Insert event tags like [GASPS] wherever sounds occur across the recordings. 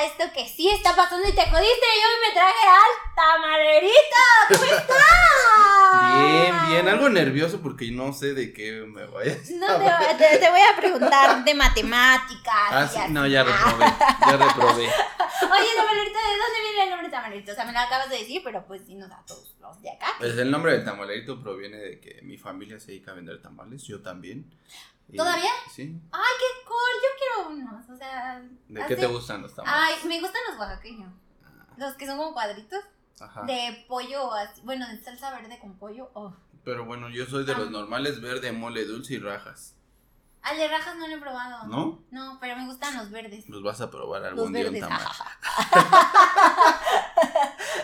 a esto que sí está pasando y te jodiste. Yo me traje al tamalerito. ¿Cómo estás? Bien, bien, algo nervioso porque no sé de qué me vayas. No, te, te- te voy a preguntar de matemáticas. Ah, sí, no, ya reprobé, ya reprobé. [LAUGHS] Oye, tamalerito, ¿de dónde viene el nombre tamalerito? O sea, me lo acabas de decir, pero pues dinos a todos los de acá. Pues el nombre del tamalerito proviene de que mi familia se dedica a vender tamales, yo también. ¿Todavía? Sí. Ay, qué cool. Yo unos. O sea. ¿De qué te gustan los tamales? Ay, me gustan los oaxaqueños. Los que son como cuadritos. Ajá. De pollo, así, bueno, de salsa verde con pollo. Oh. Pero bueno, yo soy de los Ah. normales verde, mole dulce y rajas. Al de rajas no lo he probado. ¿No? No, pero me gustan los verdes. Los vas a probar Los algún día un verdes. tamal. [LAUGHS]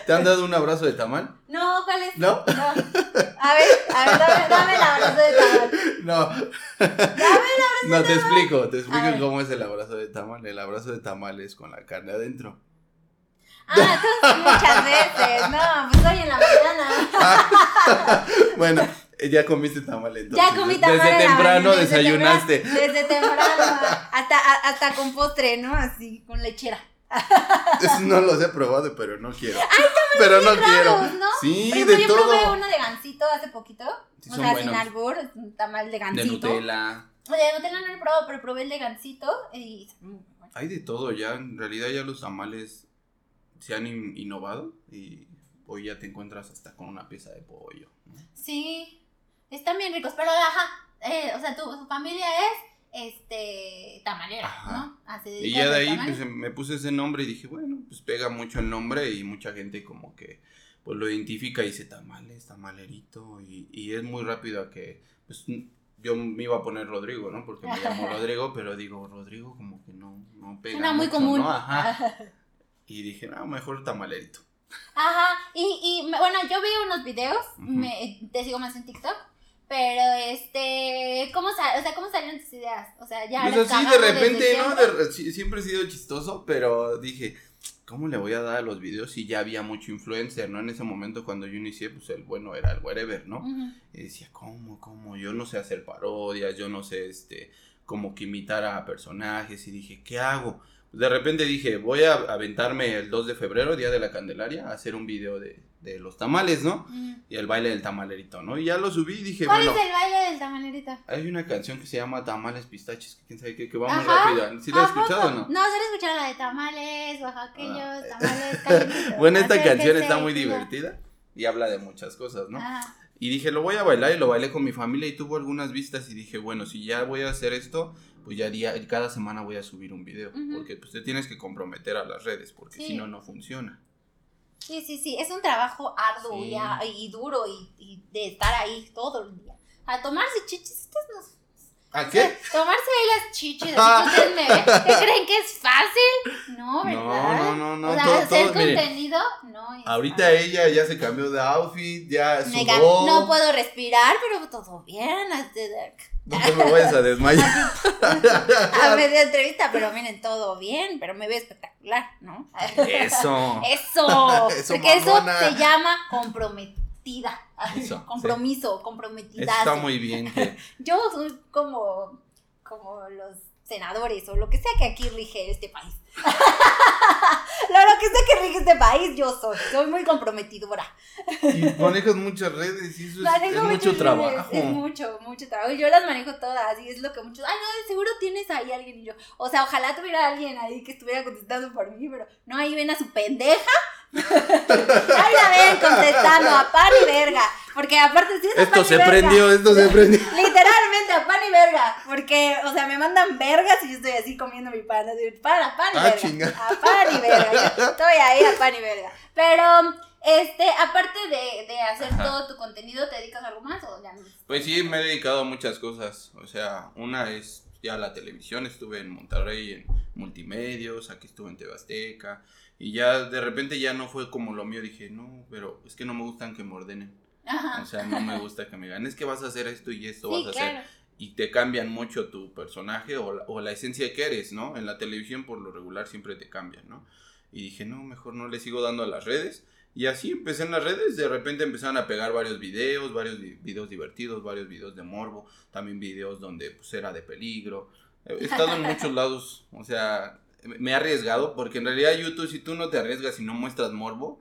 ¿Te han dado un abrazo de tamal? No, ¿cuál es? ¿No? No. A ver, a ver, dame, dame el abrazo de tamal. No. Dame el abrazo No, te explico, te explico cómo es el abrazo de tamal. El abrazo de tamal es con la carne adentro. Ah, tú muchas veces. No, pues hoy en la mañana. [LAUGHS] Bueno, ya comiste tamal entonces. Ya comí tamal Desde temprano mañana, desde desayunaste. temprano- Desde temprano. Hasta, hasta con postre, ¿no? Así, con lechera. Eso no los he probado, pero no quiero. pero no quiero. raros, ¿no? Sí, de yo probé todo. uno de gansito hace poquito. Sí, o sea, buenos. sin albur, un tamal de De gansito. Nutella. O de Nutella no lo he probado, pero probé el de gansito y... Hay de todo ya. En realidad ya los tamales se han in- innovado y hoy ya te encuentras hasta con una pieza de pollo. ¿no? Sí, están bien ricos, pero ajá, eh, o sea, tu, tu familia es este tamalera, Ajá. ¿no? Se Y ya de ahí pues me puse ese nombre y dije, bueno, pues pega mucho el nombre y mucha gente como que pues lo identifica y dice tamales, tamalerito y, y es muy rápido a que pues yo me iba a poner Rodrigo, ¿no? Porque me llamo [LAUGHS] Rodrigo, pero digo Rodrigo como que no, no pega Suena muy común. ¿no? Ajá. Y dije, no, mejor tamalerito. Ajá, y, y bueno, yo vi unos videos, me, te sigo más en TikTok, pero este, ¿cómo, sal, o sea, ¿cómo salieron tus ideas? O sea, ya Pues así de repente, ¿no? siempre. De- sí- siempre he sido chistoso, pero dije, ¿cómo le voy a dar a los videos si ya había mucho influencer, ¿no? En ese momento cuando yo inicié, pues el bueno era el wherever, ¿no? Y decía, ¿cómo, cómo? Yo no sé hacer parodias, yo no sé, este, como que imitar a personajes. Y dije, ¿qué hago? De repente dije, voy a aventarme el 2 de febrero, Día de la Candelaria, a hacer un video de, de los tamales, ¿no? Y el baile del tamalerito, ¿no? Y ya lo subí y dije, ¿Cuál bueno, es el baile del tamalerita? hay una canción que se llama Tamales Pistaches, que quién sabe qué, que va muy Ajá. rápida. ¿Sí la has ¿A poco? escuchado o no? No, solo he escuchado la de tamales, oaxaqueños, Ah. tamales. [LAUGHS] Bueno, esta canción está muy divertida y habla de muchas cosas, ¿no? Ajá. Y dije, lo voy a bailar y lo bailé con mi familia y tuvo algunas vistas y dije, bueno, si ya voy a hacer esto, pues ya día, cada semana voy a subir un video, porque pues te tienes que comprometer a las redes, porque Sí. si no, no funciona. Sí, sí, sí, es un trabajo arduo Sí. y, y duro y, y de estar ahí todo el día. A tomarse chichis, ustedes no- ¿A qué? Tomarse ahí las chichis, así que ustedes me ven. ¿Qué [LAUGHS] creen que es fácil? No, ¿verdad? No, no, no, no, O sea, todo- hacer todo, miren. contenido, no. es Ahorita fácil. ella ya se cambió de outfit, ya sudó. No puedo respirar, pero todo bien. No te me vayas a desmayar. [LAUGHS] A media entrevista, pero miren, todo bien, pero me ve espectacular, ¿no? Eso. [LAUGHS] Eso, Eso, porque eso se llama comprometida. Eso, Compromiso, Eso comprometida. está muy bien que [LAUGHS] Yo soy como, como los senadores o lo que sea que aquí rige este país. [LAUGHS] lo, lo que sea que rige este país, yo soy. Soy muy comprometidora. y manejas muchas redes y eso es, mucho redes, trabajo. Es mucho, mucho trabajo. Yo las manejo todas y es lo que muchos. Ay, no, seguro tienes ahí alguien y yo. O sea, ojalá tuviera alguien ahí que estuviera contestando por mí, pero no, ahí ven a su pendeja. [LAUGHS] ahí la ven contestando a pan y verga. Porque aparte, sí es Esto se verga. prendió, esto se [LAUGHS] prendió. Literalmente a pan y verga. Porque, o sea, me mandan vergas y yo estoy así comiendo mi pan. Así, pan, a pan y Ah, verga. chinga. A pan y verga. Yo [LAUGHS] estoy ahí a pan y verga. Pero, este, aparte de, de hacer Ajá. todo tu contenido, ¿te dedicas a algo más o ya no? Pues sí, me he dedicado a muchas cosas. O sea, una es ya la televisión. Estuve en Monterrey en multimedios, aquí estuve en Tebasteca. Y ya de repente ya no fue como lo mío. Dije, no, pero es que no me gustan que me ordenen. Ajá. O sea, no me gusta que me digan, es que vas a hacer esto y esto sí, vas a hacer. claro. Y te cambian mucho tu personaje o la, o la esencia que eres, ¿no? En la televisión por lo regular siempre te cambian, ¿no? Y dije, no, mejor no le sigo dando a las redes. Y así empecé en las redes, de repente empezaron a pegar varios videos, varios di- videos divertidos, varios videos de morbo, también videos donde pues era de peligro. He estado en muchos [LAUGHS] lados, o sea, me he arriesgado, porque en realidad YouTube, si tú no te arriesgas y no muestras morbo,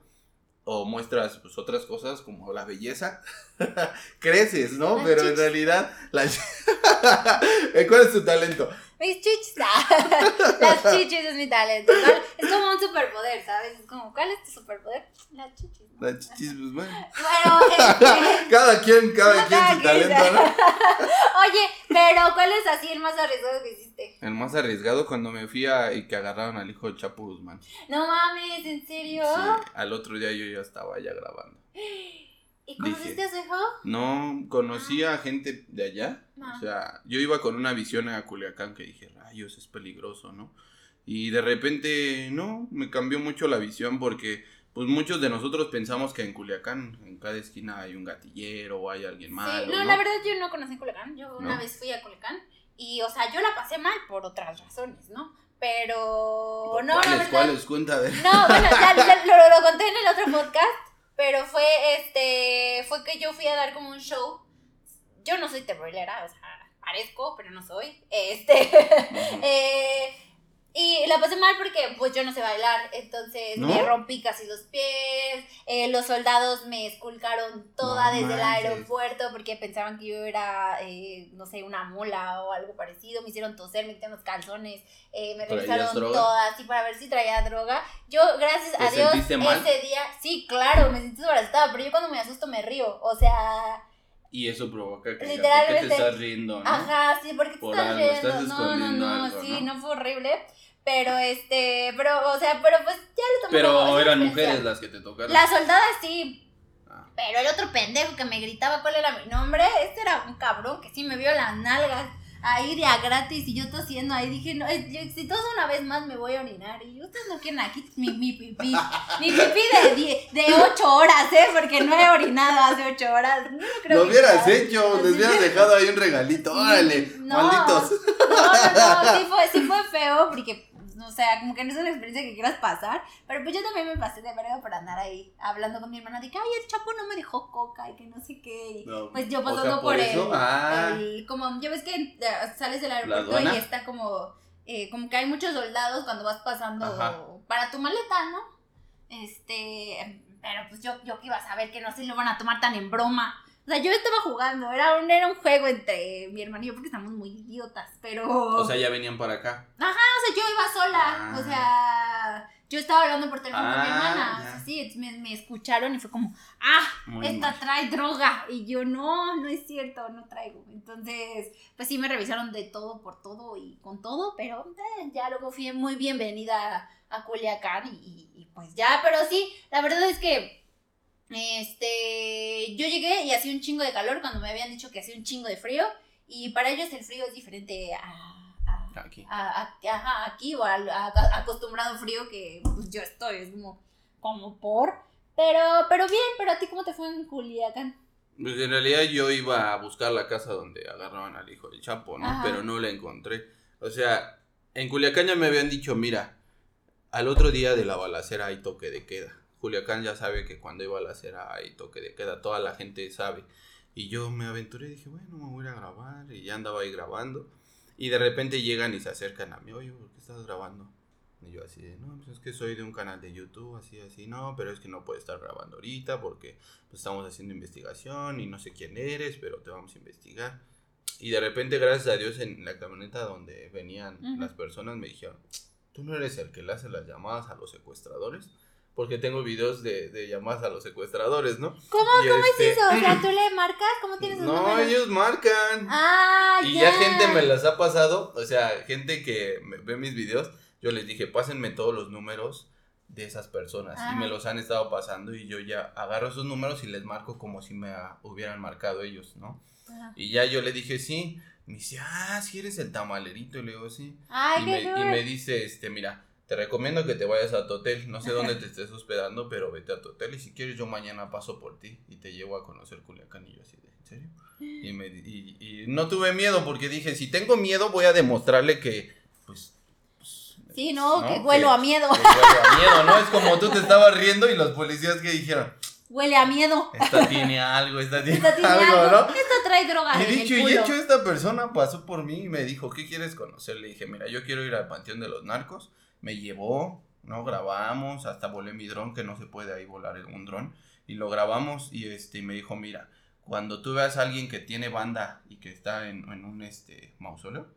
o muestras pues otras cosas como la belleza, [LAUGHS] creces, ¿no? Las Pero en realidad, la... [LAUGHS] ¿cuál es tu talento? Mis chichis. [LAUGHS] Las chichis es mi talento. Es como un superpoder, ¿sabes? Es como, ¿cuál es tu superpoder? Las chichis. ¿no? Las chichis, pues bueno. Bueno, [LAUGHS] este, Cada quien, cada quien Cada su quien. talento, ¿no? [LAUGHS] Oye, pero ¿cuál es así el más arriesgado que hiciste? El más arriesgado cuando me fui a y que agarraron al hijo de Chapo Guzmán. No mames, ¿en serio? Sí, al otro día yo ya estaba ya grabando. [GASPS] [GASPS] ¿Y conociste Dije. a hijo? No, conocí a gente de allá. Ah. O sea, yo iba con una visión a Culiacán que dije, rayos, es peligroso, ¿no? Y de repente, no, me cambió mucho la visión porque, pues muchos de nosotros pensamos que en Culiacán, en cada esquina hay un gatillero o hay alguien malo. sí, no, ¿no? la verdad yo no conocí Culiacán. Yo una ¿No? vez fui a Culiacán y, o sea, yo la pasé mal por otras razones, ¿no? Pero, no, la ¿Cuáles, verdad. cuáles? Cuenta, a ver. No, bueno, ya, ya lo, lo conté en el otro podcast, pero fue este, fue que yo fui a dar como un show. Yo no soy terrorera, o sea, parezco, pero no soy. Este, [LAUGHS] eh, y la pasé mal porque pues yo no sé bailar, entonces ¿No? me rompí casi los pies, eh, los soldados me esculcaron toda No desde el aeropuerto porque pensaban que yo era, eh, no sé, una mula o algo parecido, me hicieron toser, me quitaron los calzones, eh, me ¿Traías revisaron todas, y para ver si traía droga. Yo, gracias ¿Te a Dios, mal? ese día, sí, claro, me sentí sobresaltada, pero yo cuando me asusto me río, o sea, Y eso provoca que digas, ¿por qué te Literalmente. estás riendo, no? ajá, sí, porque te Por estás algo, riendo, estás no, no, no, algo, sí, ¿no? no fue horrible, pero este, pero, o sea, pero pues ya lo tomé Pero eran mujeres las que te tocaron. La soldada sí, Ah. pero el otro pendejo que me gritaba cuál era mi nombre, este era un cabrón que sí me vio las nalgas ahí de a gratis y yo tosiendo ahí dije, no, yo, si todos una vez más me voy a orinar y ustedes no quieren aquí mi, mi pipí, mi pipí de, die- de 8 horas, ¿eh? Porque no he orinado hace 8 horas. No creo Lo que hubieras sea. hecho, les hubieras dejado ahí un regalito, órale, [LAUGHS] No. malditos. No, no, no, sí fue, sí fue feo porque, pues, o sea, como que no es una experiencia que quieras pasar, pero pues yo también me pasé de verga por andar ahí hablando con mi hermana de que, ay, el Chapo no me dejó coca y que no sé qué. y, No, Pues yo o pasando sea, por, eso, ah, el- como, ya ves que sales del aeropuerto y está como, eh, como que hay muchos soldados cuando vas pasando Ajá. para tu maleta, ¿no? Este, pero pues yo, yo que iba a saber que no se lo van a tomar tan en broma. O sea, yo estaba jugando, era un, era un juego entre mi hermano y yo porque estamos muy idiotas, pero... o sea, ya venían para acá. o sea, yo iba sola, Ah. o sea, yo estaba hablando por teléfono con mi Ah, hermana, ya. sí, me, me escucharon y fue como, ah, Muy esta mal. trae droga. Y yo, no, no es cierto, no traigo. Entonces, pues sí me revisaron de todo por todo y con todo, pero eh, ya luego fui muy bienvenida a, a Culiacán y, y- y pues ya, pero sí, la verdad es que este yo llegué y hacía un chingo de calor cuando me habían dicho que hacía un chingo de frío y para ellos el frío es diferente a, a- Aquí. a- a- ajá, aquí o al acostumbrado frío que pues, yo estoy, es como, como por. Pero, pero bien, pero a ti cómo te fue en Culiacán. Pues en realidad yo iba a buscar la casa donde agarraban al hijo del Chapo, ¿no? Ajá. Pero no la encontré. O sea, en Culiacán ya me habían dicho, mira, al otro día de la balacera hay toque de queda. Culiacán ya sabe que cuando hay balacera hay toque de queda, toda la gente sabe. Y yo me aventuré y dije, bueno, me voy a a grabar. Y ya andaba ahí grabando. Y de repente llegan y se acercan a mí, oye, ¿por qué estás grabando? Y yo así de, no, pues es que soy de un canal de YouTube, así, así, no, pero es que no puedo estar grabando ahorita porque pues estamos haciendo investigación y no sé quién eres, pero te vamos a investigar. Y de repente, gracias a Dios, en la camioneta donde venían las personas me dijeron, ¿tú no eres el que le hace las llamadas a los secuestradores? Porque tengo videos de, de llamadas a los secuestradores, ¿no? ¿Cómo, Y cómo este- es eso? O sea, [CLEARS THROAT] ¿tú le marcas? ¿Cómo tienes No, números? ellos marcan. Ah, Y ya. ya gente me las ha pasado, o sea, gente que me- ve mis videos, yo les dije, pásenme todos los números de esas personas. Ah. Y me los han estado pasando y yo ya agarro esos números y les marco como si me hubieran marcado ellos, ¿no? Y ya yo le dije, sí. Me dice, ah, sí eres el tamalerito. Y le digo, sí. Ay, y, me, y me dice, este, mira, te recomiendo que te vayas a tu hotel. No sé dónde te estés hospedando, pero vete a tu hotel. Y si quieres, yo mañana paso por ti y te llevo a conocer Culiacán. Y yo así de, ¿en serio? Y, me, y, y no tuve miedo porque dije, si tengo miedo, voy a demostrarle que, pues. pues, Sí, no, ¿no? que huelo Que- a miedo. que huelo a miedo, ¿no? Es como tú te estabas riendo y los policías que dijeron, Huele a miedo. esta tiene algo, esta tiene, Esta tiene algo, algo. ¿no? Esta trae droga Y dicho y hecho, esta persona pasó por mí y me dijo, ¿qué quieres conocer? Le dije, mira, yo quiero ir al Panteón de los Narcos me llevó, ¿no? Grabamos, hasta volé mi dron, que no se puede ahí volar un dron, y lo grabamos y este, me dijo, mira, cuando tú veas a alguien que tiene banda y que está en, en un este, mausoleo,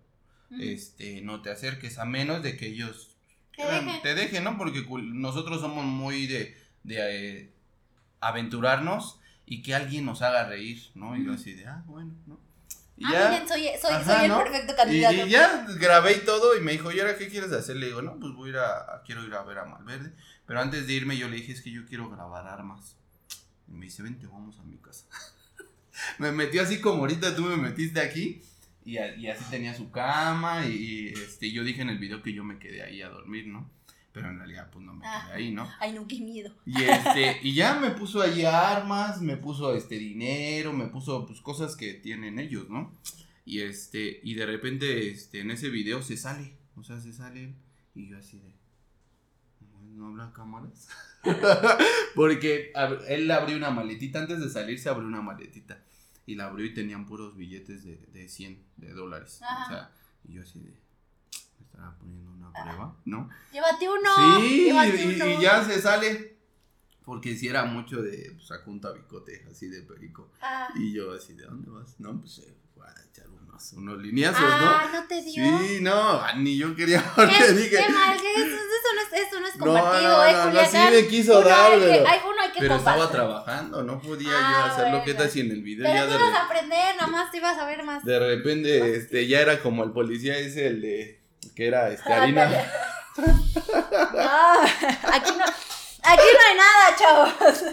este, no te acerques a menos de que ellos Te eh, dejen. te dejen, ¿no? Porque nosotros somos muy de, de eh, aventurarnos y que alguien nos haga reír, ¿no? Y yo así de, ah, bueno, ¿no? Y Ah, ya, miren, soy, soy, Ajá, soy el ¿no? perfecto candidato. y ya grabé y todo y me dijo, ¿y ahora qué quieres hacer? Le digo, no, pues voy a ir a, quiero ir a ver a Malverde. Pero antes de irme yo le dije, es que yo quiero grabar armas. Y me dice, vente, vamos a mi casa. [LAUGHS] me metió así como ahorita tú me metiste aquí. Y así tenía su cama y, y, este, yo dije en el video que yo me quedé ahí a dormir, ¿no? Pero en realidad pues no me Ah. quedé ahí, ¿no? Ay, no, qué miedo. Y este, [LAUGHS] y ya me puso allí armas, me puso este dinero, me puso pues cosas que tienen ellos, ¿no? Y este, y de repente, este, en ese video se sale, o sea, se sale y yo así de, ¿no habla cámaras? [LAUGHS] Porque él abrió una maletita, antes de salir se abrió una maletita, y la abrió y tenían puros billetes de, de 100, de dólares, Ajá. o sea, y yo así de, me estará poniendo una prueba, ¿no? Llévate uno. Sí, llévate y, uno. y ya se sale. Porque si era mucho de, pues, sacó un tabicote así de perico. Ah, Y yo así, ¿de dónde vas? No, pues se fue a echar unos, unos lineazos, ah, no te dio. Sí, no, ni yo quería, [LAUGHS] porque Qué, dije, qué mal, que eso, eso no es, eso no es no, compartido, no, eh, no, no, sí me quiso Uno dar, pero, hay- uno hay que pero estaba compartir. trabajando, no podía Ah, yo hacer lo que tal si en el video Pero ya de, ibas a aprender, nada más te ibas a ver más. de repente, este, ya era como el policía ese, el de, que era, [LAUGHS] este, harina, Ah, aquí no, aquí no hay nada, chavos.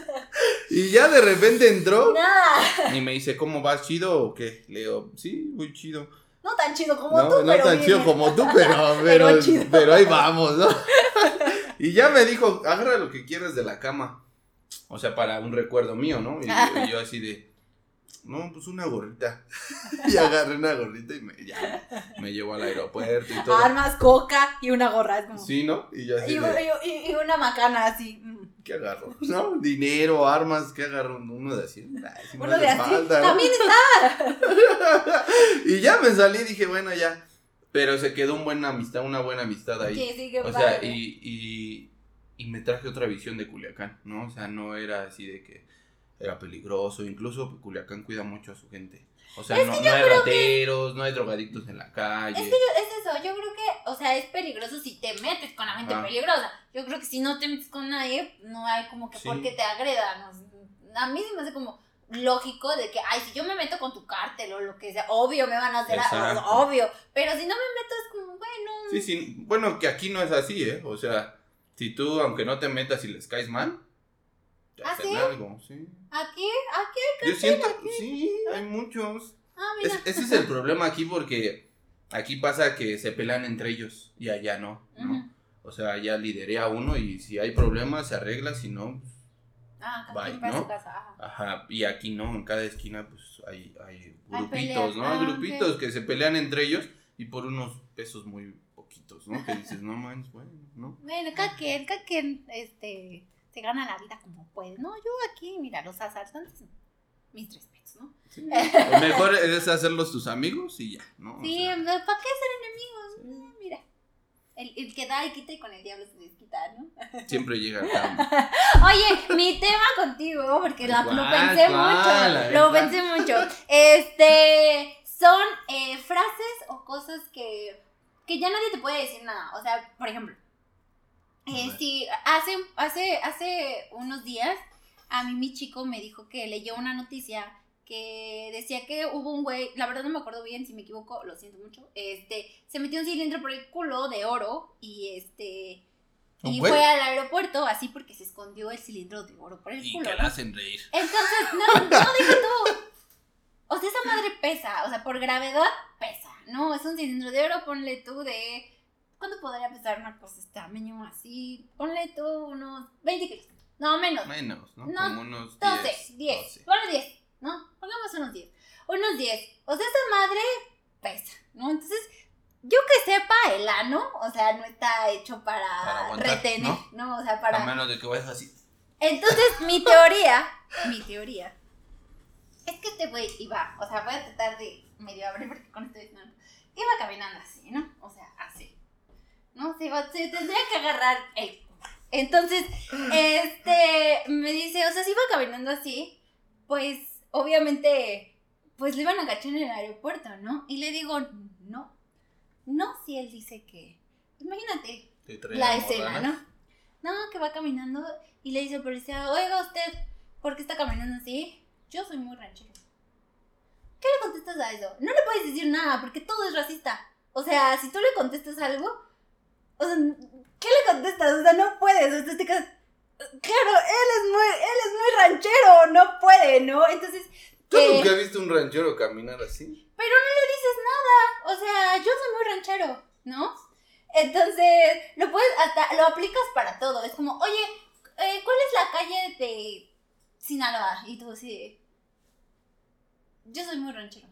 y ya de repente entró, Nada. Y me dice, ¿cómo vas? ¿Chido o qué? Le digo, sí, muy chido. No tan chido como No, tú, no pero tan bien. chido como tú, pero, pero, [LAUGHS] Pero pero, chido. ahí vamos, ¿no? [LAUGHS] y ya me dijo, agarra lo que quieras de la cama. O sea, para un recuerdo mío, ¿no? Y, y yo así de, no, pues una gorrita. [LAUGHS] [LAUGHS] y agarré una gorrita y me, ya, me llevó al aeropuerto y todo. Armas, coca y una gorra. es como- Sí, ¿no? Y yo así y, de, y- y- y una macana así. mm. ¿qué agarro? ¿No? Dinero, armas, ¿qué agarro? Uno de así. Ay, Uno de así. falta, ¿no? También [LAUGHS] está. y ya me salí y dije, bueno, ya. Pero se quedó una buena amistad, una buena amistad ahí. Sí, sí, qué o sea, y, y, y me traje otra visión de Culiacán, ¿no? O sea, no era así de que era peligroso. Incluso Culiacán cuida mucho a su gente. O sea, no, no hay rateros, no hay drogadictos en la calle. Es que yo- es eso, yo creo que, o sea, es peligroso si te metes con la gente Ah. peligrosa. Yo creo que si no te metes con nadie, no hay como que Sí. por qué te agredan. a mí se me hace como lógico de que, ay, si yo me meto con tu cártel o lo que sea, obvio me van a hacer, algo, Exacto. obvio. Pero si no me meto es como, bueno. Sí, sí. Bueno, que aquí no es así, ¿eh? O sea, si tú, aunque no te metas y les caes mal, te ¿Ah, algo, sí. Aquí, aquí, Yo siento, sí, hay muchos. ah, Es- mira. ese es el problema aquí porque aquí pasa que se pelean entre ellos y allá no, ¿no? O sea, allá lideré a uno y si hay problemas se arregla, si no, pues, Ah, cada Bye, ¿no? casa. ajá. ajá. Y aquí no, en cada esquina pues hay, hay Hay grupitos, ¿no? ah, grupitos que se pelean entre ellos y por unos pesos muy poquitos, ¿no? Que dices, no manches, bueno, ¿no? Bueno, cada quien, cada quien, este, se gana la vida como puede. No, yo aquí, mira, los asaltantes, mis respetos, ¿no? Sí. [LAUGHS] Lo mejor es hacerlos tus amigos y ya, ¿no? O Sí, sea, ¿para qué ser enemigos? Eh, Mira, el, el que da y quita y con el diablo se desquita, ¿no? [LAUGHS] siempre llega acá. Oye, mi tema contigo, porque la- lo ¿Cuál, pensé mucho, lo pensé mucho. Este, son eh, frases o cosas que, que ya nadie te puede decir nada. O sea, por ejemplo, eh, si hace, hace, hace unos días, a mí mi chico me dijo que leyó una noticia que decía que hubo un güey, la verdad no me acuerdo bien, si me equivoco, lo siento mucho, este, se metió un cilindro por el culo de oro y este... ¿Un Y güey? fue al aeropuerto así porque se escondió el cilindro de oro por el Y culo. que ¿no? la hacen reír. Entonces, no, no, deja tú. O sea, esa madre pesa, o sea, por gravedad pesa, ¿no? Es un cilindro de oro, ponle tú de... ¿Cuánto podría pesar una cosa este tamaño así? Ponle tú unos 20 kilos. No, menos. Menos, ¿no? No, Como unos 12, 10. 10. 12. Ponle 10, ¿no? Pongamos unos 10. Unos 10. O sea, esa madre pesa, ¿no? Entonces, yo que sepa, el ano, o sea, no está hecho para, Para aguantar, retener, ¿no? O sea, A para... menos de que vayas así. Entonces, mi teoría, mi teoría, es que este güey iba, o sea, voy a tratar de medio abrir porque con esto no. Iba caminando así, ¿no? O sea. No, se va- se tendría que agarrar entonces, este, me dice, o sea, si iba caminando así, pues, obviamente, pues le iban a cachar en el aeropuerto, ¿no? Y le digo, no, no, si él dice que, imagínate, la escena. ¿no? No, que va caminando y le dice al policía, oiga usted, ¿por qué está caminando así? Yo soy muy ranchero. ¿Qué le contestas a eso? No le puedes decir nada porque todo es racista. O sea, si tú le contestas algo, o sea, ¿qué le contestas? O sea, no puedes. O sea, te quedas, claro, él es muy, él es muy ranchero, no puede, ¿no? Entonces, ¿Tú eh, nunca has visto un ranchero caminar así? pero no le dices nada. O sea, yo soy muy ranchero, ¿no? Entonces, lo puedes, hasta lo aplicas para todo. Es como, oye, eh, ¿cuál es la calle de Sinaloa? Y tú así, yo soy muy ranchero.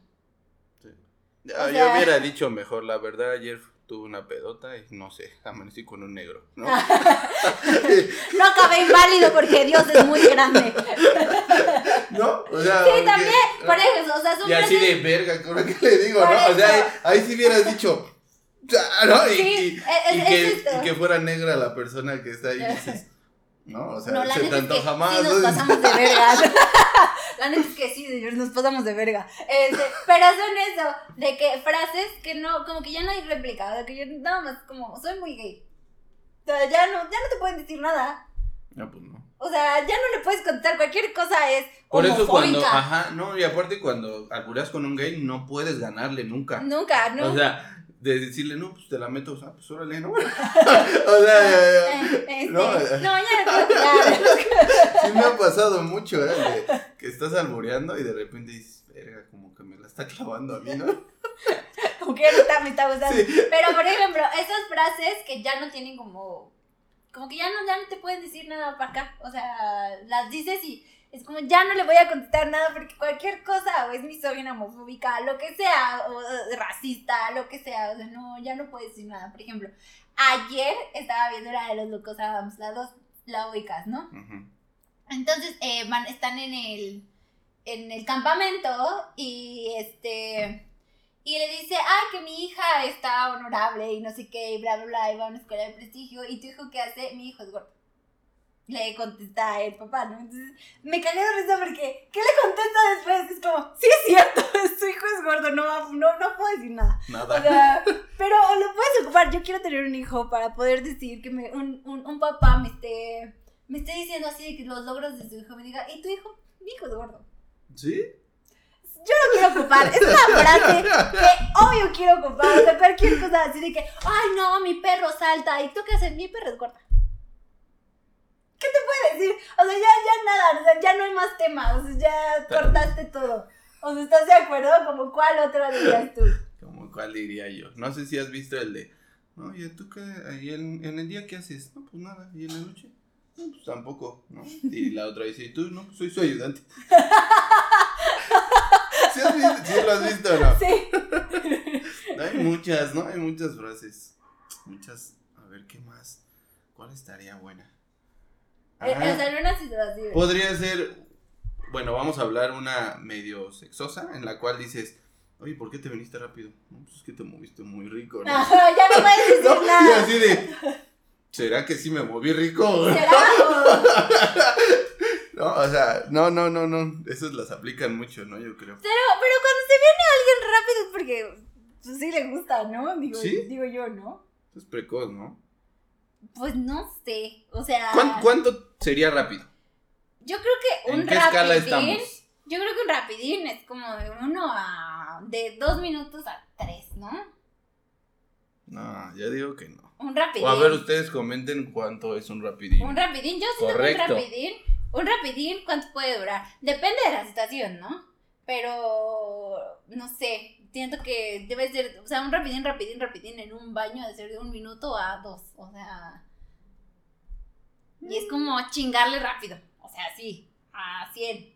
Ah, O yo hubiera [LAUGHS] dicho mejor, la verdad, ayer tuve una pedota y no sé, amanecí con un negro, ¿no? [LAUGHS] No acabé inválido porque Dios es muy grande. [LAUGHS] ¿No? O sea, Sí, porque- también, por eso, o sea, son Y así de verga, ¿cómo que le digo, no? O sea, ahí, sí hubieras dicho, "Ah", ¿no? Y, Sí, y- es- y es que, esto. y que fuera negra la persona que está ahí, dices, ¿no? O sea, No, se te neta es que antoja más. sí nos ¿no? pasamos de verga. La neta es que sí, señor, nos pasamos de verga. Este, pero son eso, de que frases que no, como que ya no hay réplica, sea, que yo nada más como, soy muy gay. O sea, ya no, ya no te pueden decir nada. No, pues no. O sea, ya no le puedes contar, cualquier cosa es Por eso cuando, ajá, no, y aparte cuando albureas con un gay no puedes ganarle nunca. Nunca, ¿no? O sea, de decirle, no, pues te la meto, o sea, pues órale, ¿no? [LAUGHS] o sea. Eh, este, no, no, ya no [LAUGHS] sí me ha pasado mucho, ¿eh? De que estás albureando y de repente dices, verga, como que me la está clavando a mí, ¿no? [LAUGHS] Como que está, me está gustando. Sí. Pero, por ejemplo, esas frases que ya no tienen como. Como que ya no, ya no te pueden decir nada para acá. O sea, las dices y es como ya no le voy a contestar nada porque cualquier cosa, o es misógina, homofóbica, lo que sea, o racista, lo que sea. O sea, no, ya no puedes decir nada. Por ejemplo, ayer estaba viendo la de los locos Adams, la dos, la ubicas, ¿no? Entonces eh, van, están en el, en el campamento y este y le dice, ay, que mi hija está honorable y no sé qué, y bla, bla, bla, y va a una escuela de prestigio, y tu hijo qué hace, mi hijo es gordo. Le contesta el papá, ¿no? Entonces me cagué de risa porque, ¿qué le contesta después? Es como, sí es cierto, [LAUGHS] su hijo es gordo, no, no, no puedo decir nada. O Nada. sea, pero lo puedes ocupar. Yo quiero tener un hijo para poder decir que me, un, un, un papá me esté, me esté diciendo así de que los logros de su hijo me diga, ¿y tu hijo? Mi hijo es gordo. ¿Sí? Yo lo quiero ocupar. Es una frase que obvio quiero ocupar. O sea, cualquier cosa así de que, ay no, mi perro salta. ¿Y tú qué haces? Mi perro es gorda. ¿Qué te puede decir? O sea, ya, ya nada, o sea, ya no hay más tema. O sea, ya cortaste todo. O sea, ¿estás de acuerdo? Como cuál otra dirías tú. Como cuál diría yo. No sé si has visto el de, oye, ¿tú qué? ¿Y en, en el día qué haces? No, pues nada. ¿Y en la noche? No, pues tampoco, ¿no? Y la otra dice, ¿y tú? No, pues soy su ayudante. [LAUGHS] ¿Sí, has visto, ¿Sí lo has visto o no? Sí. No, [LAUGHS] Hay muchas, ¿no? Hay muchas frases. Muchas. A ver, ¿qué más? ¿Cuál estaría buena? Eh, O sea, en una situación. podría ser, bueno, vamos a hablar una medio sexosa en la cual dices, oye, ¿por qué te viniste rápido? No, pues es que te moviste muy rico, ¿no? Ajá, ya no puedes [LAUGHS] decir No, y nada. así de, ¿será que sí me moví rico? [LAUGHS] ¿Será? [LAUGHS] No, o sea, no, no, no, no, esos las aplican mucho, ¿no? Yo creo. Pero, pero cuando se viene alguien rápido es porque pues, sí le gusta, ¿no? Digo, ¿Sí? digo yo, ¿no? Es precoz, ¿no? Pues no sé. O sea. ¿Cuán- ¿Cuánto sería rápido? Yo creo que un ¿En qué escala rapidín. estamos? Yo creo que un rapidín es como de uno a. de dos minutos a tres, ¿no? No, ya digo que no. Un rapidín. O a ver, ustedes comenten cuánto es un rapidín. Un rapidín, yo siento Correcto. que un rapidín. Un rapidín, ¿cuánto puede durar? Depende de la situación, ¿no? Pero. no sé. Siento que debe ser. O sea, un rapidín, rapidín, rapidín en un baño debe ser de un minuto a dos. O sea. Y es como chingarle rápido. O sea, sí. A 100.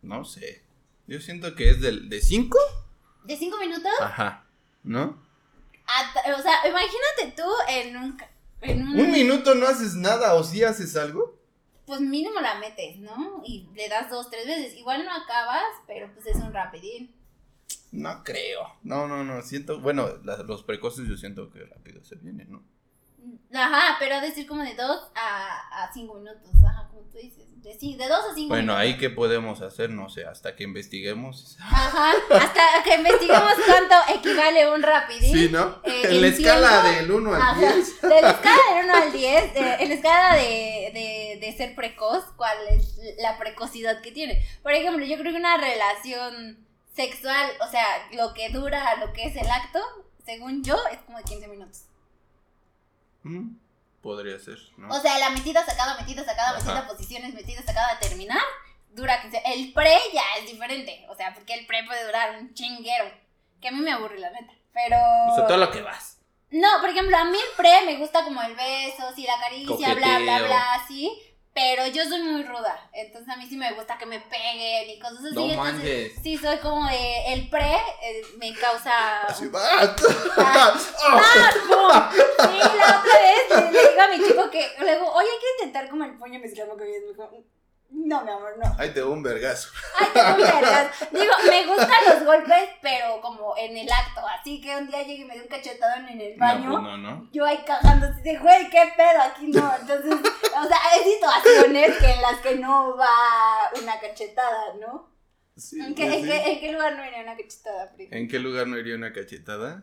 No sé. Yo siento que es del, de 5. ¿De cinco minutos? Ajá. ¿No? A- o sea, imagínate tú en un, ca- en un, Un minuto no haces nada o sí haces algo. Pues mínimo la metes, ¿no? Y le das dos, tres veces. Igual no acabas, pero pues es un rapidín. No creo. No, no, no. Siento. Bueno, la- los precoces yo siento que rápido se vienen, ¿no? Ajá, pero decir como de 2 a, a 5 minutos, ajá, como tú dices. De, sí, de 2 a 5 Bueno, minutos. ahí qué podemos hacer, no sé, hasta que investiguemos. Ajá, hasta que investiguemos cuánto equivale un rapidín. Sí, ¿no? Eh, en la escala tiempo, del 1 al Ajá. 10. De la escala del 1 al 10, eh, en la escala de, de, de ser precoz, ¿cuál es la precocidad que tiene? Por ejemplo, yo creo que una relación sexual, o sea, lo que dura, lo que es el acto, según yo, es como de 15 minutos. Mm, Podría ser, ¿no? O sea, la metida, sacada, metida, sacada, Ajá. metida, posiciones, metida, sacada, terminar, dura 15. El pre ya es diferente, o sea, porque el pre puede durar un chinguero, que a mí me aburre la neta. Pero... O sea, todo lo que vas. No, por ejemplo, a mí el pre me gusta como el beso, sí, la caricia, bla, bla, Coqueteo. bla, sí. Pero yo soy muy ruda. Entonces a mí sí me gusta que me peguen y cosas así. No entonces, manches. Sí, soy como de. El pre eh, me causa. Así un- va. ¡Ah! [LAUGHS] Sí, la otra vez le, le digo a mi chico que luego, oye, hay que intentar como el puño mexicano que viene. Me dijo, no, mi amor, no. Ahí te doy un vergazo. Ay, tengo vergas. [LAUGHS] Digo, me gustan los golpes, pero como en el acto. Así que un día llegué y me dio un cachetadón en el baño. No, pues no, no. yo ahí cagando así de, güey, qué pedo, aquí no. Entonces, o sea, hay situaciones que en las que no va una cachetada, ¿no? Sí, ¿En, qué, sí, en, sí. qué, en qué lugar no iría una cachetada, Pri? ¿En qué lugar no iría una cachetada?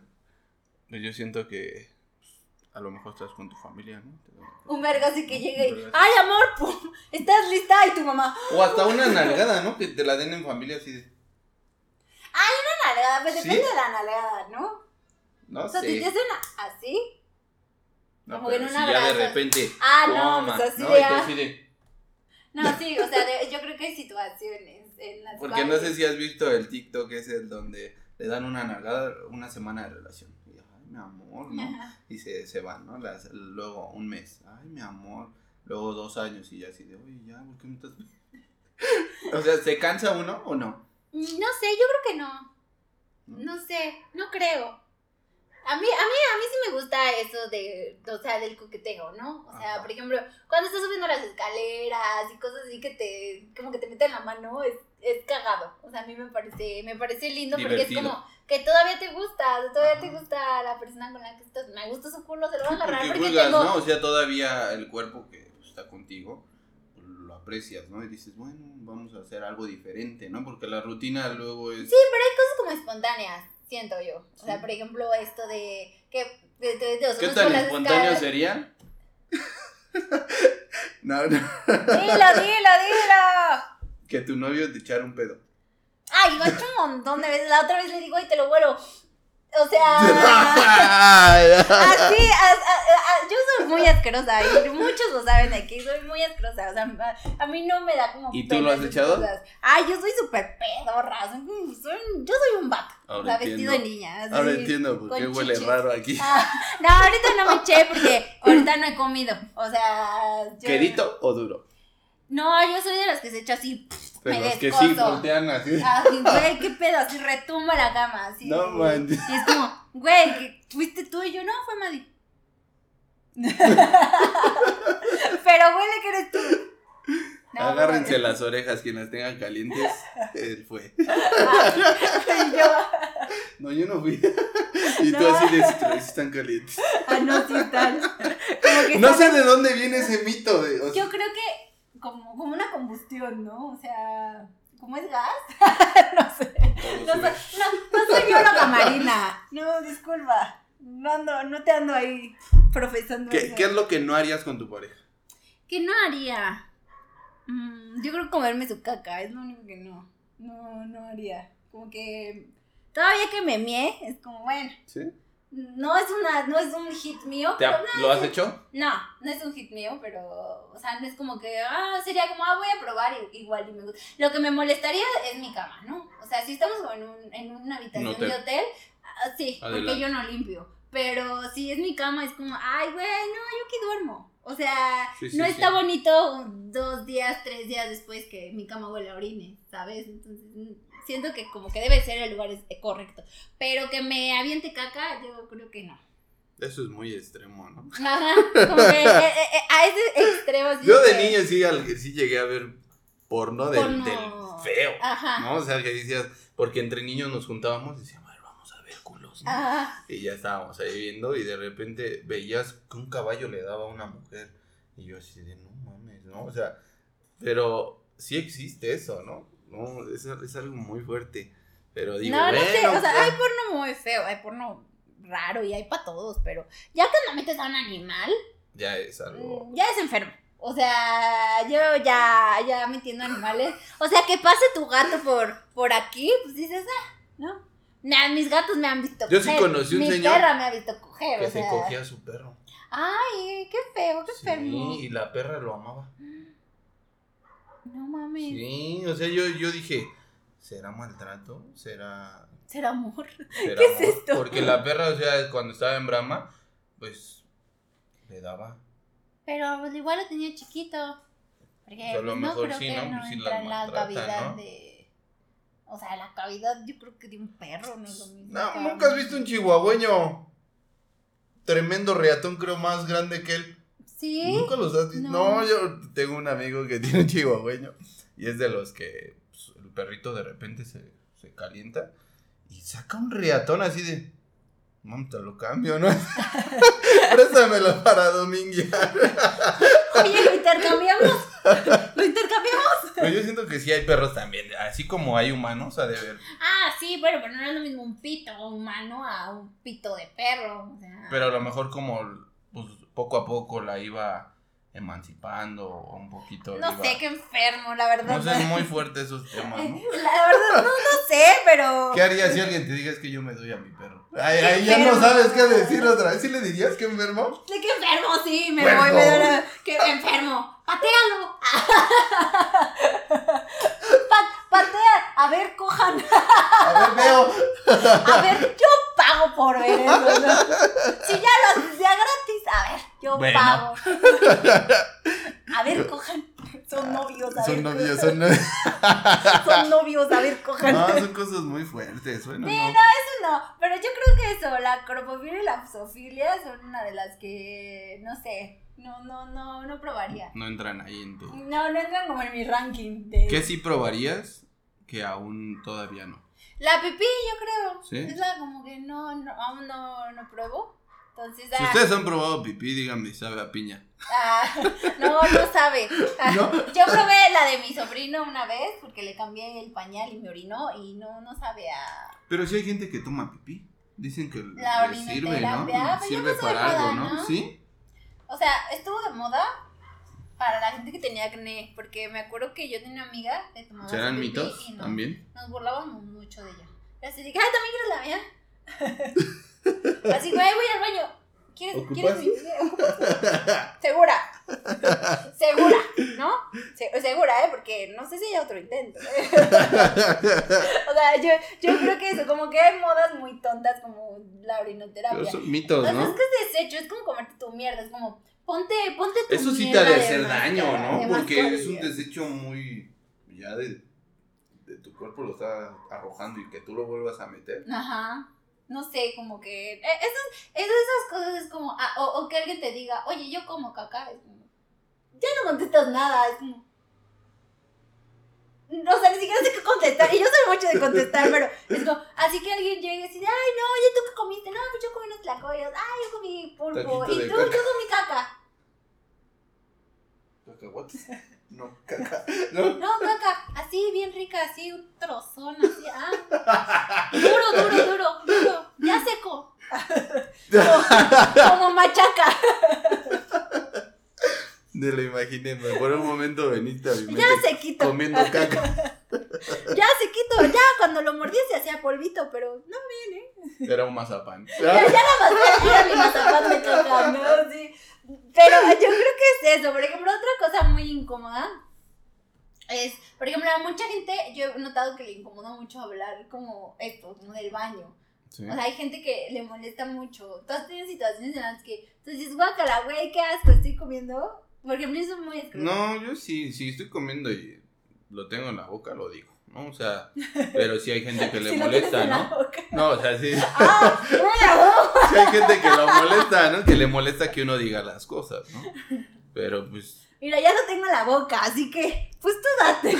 Pues yo siento que a lo mejor estás con tu familia, ¿no? Un verga así que llega y, ay, amor, pum, ¿estás lista? Y tu mamá, O hasta una nalgada, ¿no? Que te la den en familia así de. una nalgada, pues ¿Sí? depende de la nalgada, ¿no? No O sea, si te hacen así, No, como que en si un ya de repente. Ah, no, toma, pues así ¿no? de, ah. así de- no, sí, o sea, de- yo creo que hay situaciones en las Porque no sé si has visto el TikTok ese donde le dan una nalgada una semana de relación. Mi amor, ¿no? Ajá. Y se, se van, ¿no? Las- luego un mes. Ay, mi amor. Luego dos años y ya así de, oye, ya, ¿por qué me estás.? [LAUGHS] o sea, ¿se cansa uno o no? No sé, yo creo que no. ¿No? No sé, no creo. A mí, a mí, a mí sí me gusta eso de, o sea, del coqueteo, ¿no? O sea, Ajá. por ejemplo, cuando estás subiendo las escaleras y cosas así que te, como que te meten la mano, es, es cagado. O sea, a mí me parece, me parece lindo porque es como que todavía te gusta, todavía te gusta la persona con la que estás. Me gusta su culo, se lo voy a agarrar Porque porque, juegas, tengo... ¿no? O sea, todavía el cuerpo que está contigo lo aprecias, ¿no? Y dices, bueno, vamos a hacer algo diferente, ¿no? Porque la rutina luego es. Sí, pero hay cosas como espontáneas, siento yo. O sea, Sí. por ejemplo, esto de que... De, de- de- ¿Qué tan espontáneo escaleras. sería? [LAUGHS] no, no. Dilo, dilo, dilo. Que tu novio te echara un pedo. Ay, lo he hecho un montón de veces. La otra vez le digo, y te lo vuelo. O sea, [LAUGHS] así, a- a- a- yo soy muy asquerosa y muchos lo saben aquí, soy muy asquerosa, o sea, a, a mí no me da como ¿Y tú lo has echado? cosas. Ay, yo soy súper pedorra, soy, soy- yo soy un vato, o sea, vestido de niña. así. Ahora entiendo por qué huele raro aquí. Ah, no, ahorita no me eché porque ahorita no he comido, o sea... yo- ¿Quedito o duro? No, yo soy de las que se echa así, De me los que sí voltean así. [LAUGHS] Así, güey, qué pedo, así retumba la cama, así. No manches. Y es como, güey, fuiste tú y yo, no, fue Madi. [LAUGHS] Pero huele que eres tú. No, Agárrense güey. las orejas, quien las tengan calientes. Él fue. [LAUGHS] Y yo, No, yo no fui. Y tú No. así de "Sí, están calientes. ah, no, sí, que No sé de dónde viene ese mito. De, o sea, Yo creo que como, como una combustión, ¿no? O sea, ¿cómo es gas? [LAUGHS] no sé. No, no, no soy bióloga marina. No, disculpa. No, ando, no te ando ahí profesando ¿Qué, eso. ¿Qué es lo que no harías con tu pareja? ¿Qué no haría? Mm, yo creo que comerme su caca, es lo único que no. No, no haría. Como que todavía que me mie, es como, bueno, ¿Sí? No es una, no es un hit mío. ¿Te ha- pero no, ¿Lo has hecho? No, no es un hit mío, pero, o sea, no es como que, ah, sería como, ah, voy a probar y, igual y me gusta. Lo que me molestaría es mi cama, ¿no? O sea, si estamos como en, un, en una habitación hotel. de hotel, ah, sí, porque yo no limpio. Pero si es mi cama, es como, ay, güey, no, yo aquí duermo. O sea, Sí, sí, no sí. está bonito dos días, tres días después que mi cama huele a orine, ¿sabes? Entonces, siento que como que debe ser el lugar eh, correcto. Pero que me aviente caca, yo creo que no. Eso es muy extremo, ¿no? Ajá, como que eh, eh, a ese extremo. sí Yo de que- niño sí, al- sí llegué a ver porno del, Porno. del feo. Ajá. ¿No? O sea, que decías, porque entre niños nos juntábamos y decíamos, "A ver, vamos a ver culos. ¿no? Ah, Y ya estábamos ahí viendo y de repente veías que un caballo le daba a una mujer. Y yo así de, no mames, ¿no? O sea, pero sí existe eso, ¿no? No, es, es algo muy fuerte. Pero digo, no, no sé, o sea, pues, hay porno muy feo, hay porno raro y hay para todos, pero ya cuando metes a un animal, ya es algo... mm, ya es enfermo. O sea, yo ya, ya metiendo animales. O sea, que pase tu gato por, por aquí, pues dices, ah, ¿no? Nah, mis gatos me han visto Yo sí coger. conocí un Mi señor perra me ha visto coger, Que o se sea. cogía a su perro. Ay, qué feo, qué enfermo. Sí, y la perra lo amaba. No mames. Sí, o sea, yo, yo dije, ¿será maltrato? ¿Será Será amor. [LAUGHS] será ¿Qué es amor? esto? Porque la perra, o sea, cuando estaba en Brahma, pues le daba. Pero pues, igual lo tenía chiquito. Porque Pues, a lo pues, mejor creo sí, que ¿no? no Pues, en la cavidad ¿no? de. O sea, la cavidad yo creo que de un perro no es lo mismo. No, nunca has visto un chihuahueño. Tremendo reatón, creo, más grande que él. Sí. Nunca los has visto. No. No. yo tengo un amigo que [LAUGHS] tiene un chihuahueño. Y es de los que pues, el perrito de repente se, se calienta y saca un reatón así de. Te lo cambio, ¿no? [LAUGHS] Préstamelo para dominguear. Oye, lo intercambiamos. lo intercambiamos. Pero yo siento que sí hay perros también. Así como hay humanos, ha de ver. Ah, sí, bueno, pero no es lo mismo un pito humano a un pito de perro. O sea. Pero a lo mejor como pues, poco a poco la iba emancipando o un poquito. no iba- sé, qué enfermo, la verdad. No sé, [LAUGHS] muy fuerte esos temas, ¿no? La verdad, no, no sé, pero. ¿Qué harías si alguien te diga es que yo me doy a mi perro? Ay, ahí ya no sabes qué decir otra vez. ¿Sí le dirías que enfermo? De que enfermo, sí, me voy, me doy la- Que enfermo. Patealo. [LAUGHS] Pa- patea. A ver, cojan. A ver, veo. A ver, yo pago por ver eso. ¿no? Si ya lo hacía gratis, a ver, yo Bueno. pago. A ver, cojan. Son novios, a Son ver. novios, son novios. Son novios, a ver, cojan. No, son cosas muy fuertes. Bueno, Sí, no. no, eso no, pero yo creo que eso, la cropofilia y la zoofilia son una de las que, no sé, no, no, no, no probaría. No entran ahí en tu. No, no entran como en mi ranking de... ¿Qué sí probarías que aún todavía no? La pipí, yo creo. ¿Sí? Es la como que no, no aún no, no pruebo. Entonces, Si ah, ustedes han probado pipí, díganme, sabe a piña. ah, [LAUGHS] no, no sabe. [LAUGHS] ¿No? [LAUGHS] Yo probé la de mi sobrino una vez porque le cambié el pañal y me orinó y no, no sabe a... Pero sí hay gente que toma pipí. Dicen que La les sirve, ¿no? ya Sirve para algo. ¿no? Sí. O sea, estuvo de moda para la gente que tenía acné, porque me acuerdo que yo tenía una amiga que tomaba ¿Serán mitos y no, también? Nos burlábamos mucho de ella. Así dije, ay, ¿también quieres la mía? [LAUGHS] así, güey, voy al baño. ¿Quieres, ¿Ocupas? ¿quieres mi. Segura. [LAUGHS] Segura, ¿no? Se- segura, ¿eh? Porque no sé si hay otro intento. ¿eh? [LAUGHS] o sea, yo, yo creo que eso, como que hay modas muy tontas como la orinoterapia. Pero son mitos, ¿no? es que es desecho, es como comerte tu mierda, es como, ponte, ponte tu Eso sí te ha de hacer daño, ¿no? Porque es un desecho muy. Ya de, de tu cuerpo lo está arrojando y que tú lo vuelvas a meter. Ajá. No sé, como que. eh, Esas, esas, esas cosas es como. ah, o, o que alguien te diga, oye, yo como caca. Es como, ya no contestas nada. Es como. O sea, ni siquiera sé qué contestar. Y yo soy mucho de contestar, pero es como. Así que alguien llegue y dice, ay, no, oye, ¿tú qué comiste? No, pues yo comí unos tlacoyos. Ay, yo comí pulpo. Taquito Y tú, yo comí caca. ¿Cacahuates? [LAUGHS] No, caca. ¿No? No, caca. Así, bien rica, así, un trozón, así. Ah. Duro, duro, duro, duro. Ya seco. [LAUGHS] Como, como machaca. Ni lo imaginé, por un momento veniste a mi mente Ya sequito. comiendo caca. [LAUGHS] Ya sequito. Ya cuando lo mordía se hacía polvito, pero no bien, ¿eh? Era un mazapán. [LAUGHS] Ya nada más era mi mazapán de caca, ¿no? Sí. Pero yo creo que es eso. Por ejemplo, otra cosa muy incómoda es, por ejemplo, a mucha gente yo he notado que le incomoda mucho hablar como esto, como del baño. Sí. O sea, hay gente que le molesta mucho. Tú has tenido situaciones en las que tú dices, guácala, güey, qué asco, estoy comiendo. Por ejemplo, eso es muy asqueroso. No, yo sí, si estoy comiendo y lo tengo en la boca, lo digo, ¿no? O sea, pero sí hay gente que [LAUGHS] le Si molesta, ¿no? No, o sea, sí, [LAUGHS] sí ¡Ah! ¡Mira! hay gente que lo molesta, ¿no? Que le molesta que uno diga las cosas, ¿no? Pero pues, Mira, ya lo tengo en la boca, así que, pues tú date.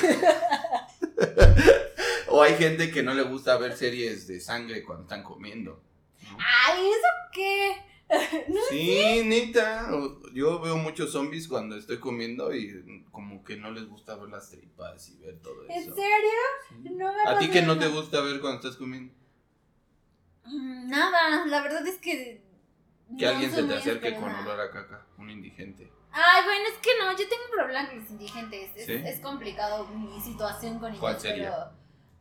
[LAUGHS] o hay gente que no le gusta ver series de sangre cuando están comiendo. ¿no? Ay, ¿eso qué? [LAUGHS] no Sí, neta. Yo veo muchos zombies cuando estoy comiendo y como que no les gusta ver las tripas y ver todo ¿En eso. serio? Sí. No me ¿A ti que no te gusta ver cuando estás comiendo? Mm, Nada, la verdad es que. Que no alguien se te acerque con olor a caca, un indigente. Ay, bueno, es que no, yo tengo un problema con los indigentes. Es, es complicado mi situación con ellos. ¿Cuál sería? Pero,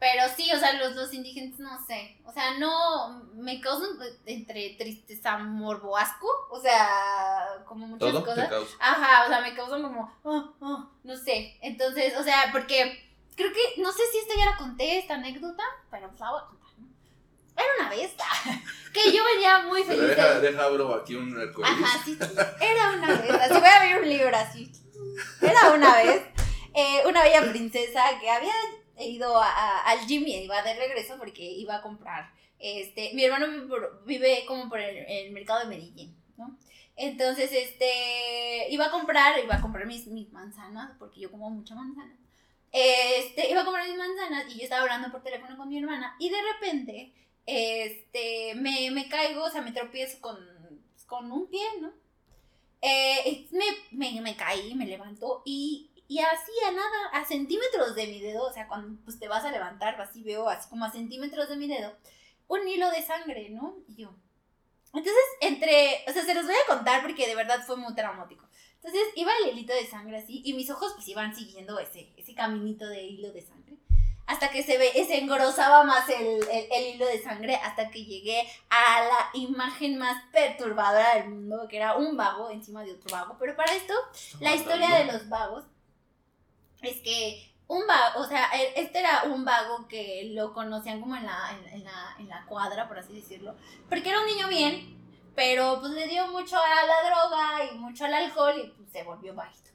pero sí, o sea, los, los indigentes no sé. O sea, no. Me causan entre tristeza, morbo, asco. O sea, como muchas ¿Todo cosas. te causa? Ajá, o sea, me causan como, ah, ah, no sé. Entonces, o sea, porque creo que, no sé si esta ya la conté, esta anécdota, pero pues la voy a contar, ¿no? Era una vez [LAUGHS] que yo venía muy Pero feliz. deja, de- deja abro aquí un arcoíris. Ajá, sí, era una vez, así voy a abrir un libro así. Era una vez, eh, una bella princesa que había ido a- a- al gym y iba de regreso porque iba a comprar. Este, mi hermano vive, como por el, el mercado de Medellín, ¿no? Entonces, este, iba a comprar, iba a comprar mis, mis manzanas, porque yo como mucha manzana. Este, iba a comprar mis manzanas y yo estaba hablando por teléfono con mi hermana y de repente, este, me, me caigo, o sea, me tropiezo con, con un pie, ¿no? Eh, me, me, me caí, me levanto y, y así a nada, a centímetros de mi dedo, o sea, cuando pues, te vas a levantar, así veo, así como a centímetros de mi dedo, un hilo de sangre, ¿no? Y yo. Entonces, entre, o sea, se los voy a contar porque de verdad fue muy traumático. Entonces, iba el hilito de sangre así y mis ojos pues iban siguiendo ese, ese caminito de hilo de sangre. Hasta que se, ve, se engrosaba más el, el, el hilo de sangre, hasta que llegué a la imagen más perturbadora del mundo, que era un vago encima de otro vago. Pero para esto, la historia de los vagos es que un vago, o sea, e- este era un vago que lo conocían como en la, en, en la, en la cuadra, por así decirlo, porque era un niño bien, pero pues le dio mucho a la droga y mucho al alcohol y pues se volvió bajito.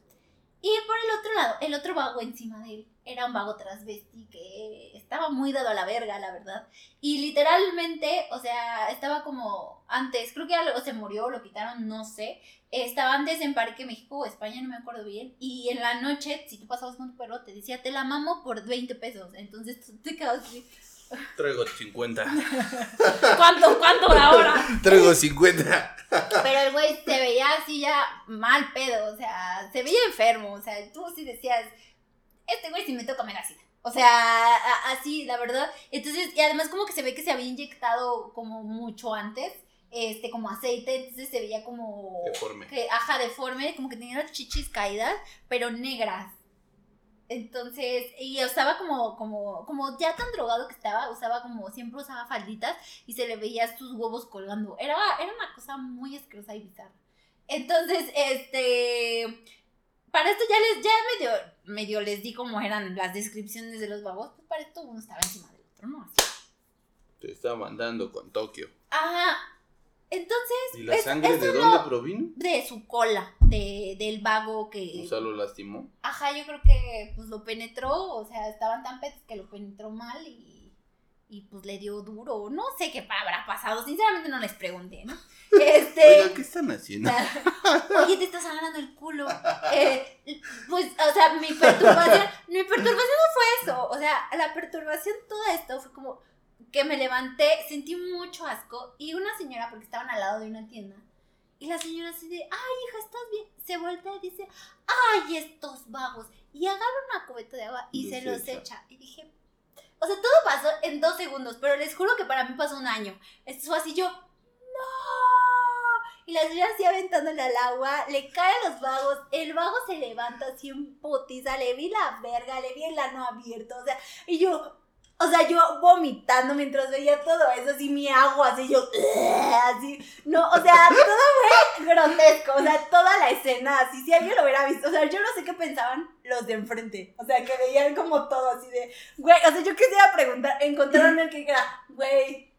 Y por el otro lado, el otro vago encima de él era un vago transvesti que estaba muy dado a la verga, la verdad. Y literalmente, o sea, estaba como antes, creo que ya se murió, lo quitaron, no sé. Estaba antes en Parque México o España, no me acuerdo bien. Y en la noche, si tú pasabas con tu perro, te decía, te la mamo por 20 pesos. Entonces tú te quedas así, Traigo 50. [LAUGHS] ¿cuánto, cuánto la hora? Traigo 50. Pero el güey se veía así ya mal pedo, o sea, se veía enfermo, o sea, tú sí decías, este güey sí me toca me da sida. O sea, así, la verdad. Entonces, y además como que se ve que se había inyectado como mucho antes, este, como aceite, entonces se veía como... Deforme. Que, ajá, deforme, como que tenía las chichis caídas, pero negras. Entonces, y usaba como, como, como ya tan drogado que estaba, usaba como, siempre usaba falditas y se le veía sus huevos colgando. Era, era una cosa muy asquerosa y bizarra. Entonces, este, para esto ya les, ya medio, medio les di como eran las descripciones de los babos, pues para esto uno estaba encima del otro, ¿no? Así. Te estaba mandando con Tokio. Ajá. Entonces, ¿Y la es- sangre de dónde provino? de su cola, de, del vago que... O sea, lo lastimó. Ajá, yo creo que pues lo penetró, o sea, estaban tan petes que lo penetró mal y, y pues le dio duro. No sé qué habrá pasado, sinceramente no les pregunté, ¿no? [LAUGHS] Este, ¿qué están haciendo? [LAUGHS] oye, te estás sangrando el culo. [LAUGHS] Eh, pues, o sea, mi perturbación, mi perturbación no fue eso, o sea, la perturbación, todo esto fue como que me levanté, sentí mucho asco y una señora, porque estaban al lado de una tienda, y la señora así de, ay, hija, ¿estás bien? Se voltea y dice, ay, estos vagos. Y agarra una cubeta de agua y se los echa. echa. Y dije, o sea, todo pasó en dos segundos, pero les juro que para mí pasó un año. Esto fue así, yo, no. Y la señora así aventándole al agua, le cae a los vagos, el vago se levanta así en putiza, le vi la verga, le vi el ano abierto, o sea, y yo, o sea, yo vomitando mientras veía todo eso, así mi agua, así yo, así, no, o sea, todo fue grotesco, o sea, toda la escena, así, si alguien lo hubiera visto, o sea, yo no sé qué pensaban los de enfrente, o sea, que veían como todo así de, güey, o sea, yo quisiera preguntar, encontrarme el que dijera, güey,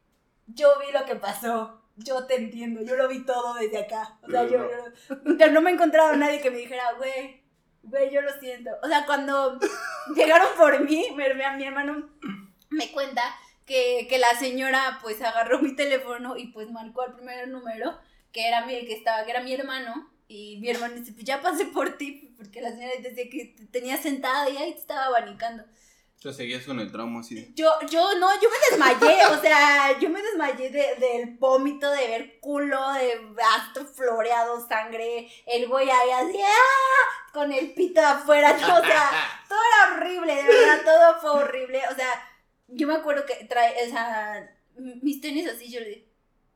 yo vi lo que pasó. Yo te entiendo, yo lo vi todo desde acá. O sea, yo, yo- pero no me he encontrado a nadie que me dijera, güey, güey, yo lo siento. O sea, cuando llegaron por mí, mi- mi hermano me cuenta que, que la señora pues agarró mi teléfono y pues marcó el primer número, que era mi, que estaba, que era mi hermano. Y mi hermano dice, pues ya pasé por ti, porque la señora decía que te tenía sentada y ahí te estaba abanicando. O seguías con el trauma así de... Yo, yo, no, yo me desmayé, o sea, yo me desmayé de- del vómito, de ver culo, de acto floreado, sangre, el güey ahí así, ¡ah! con el pito afuera, [LAUGHS] o sea, todo era horrible, de verdad, todo fue horrible, o sea, yo me acuerdo que trae, o sea, mis tenis así, yo le dije,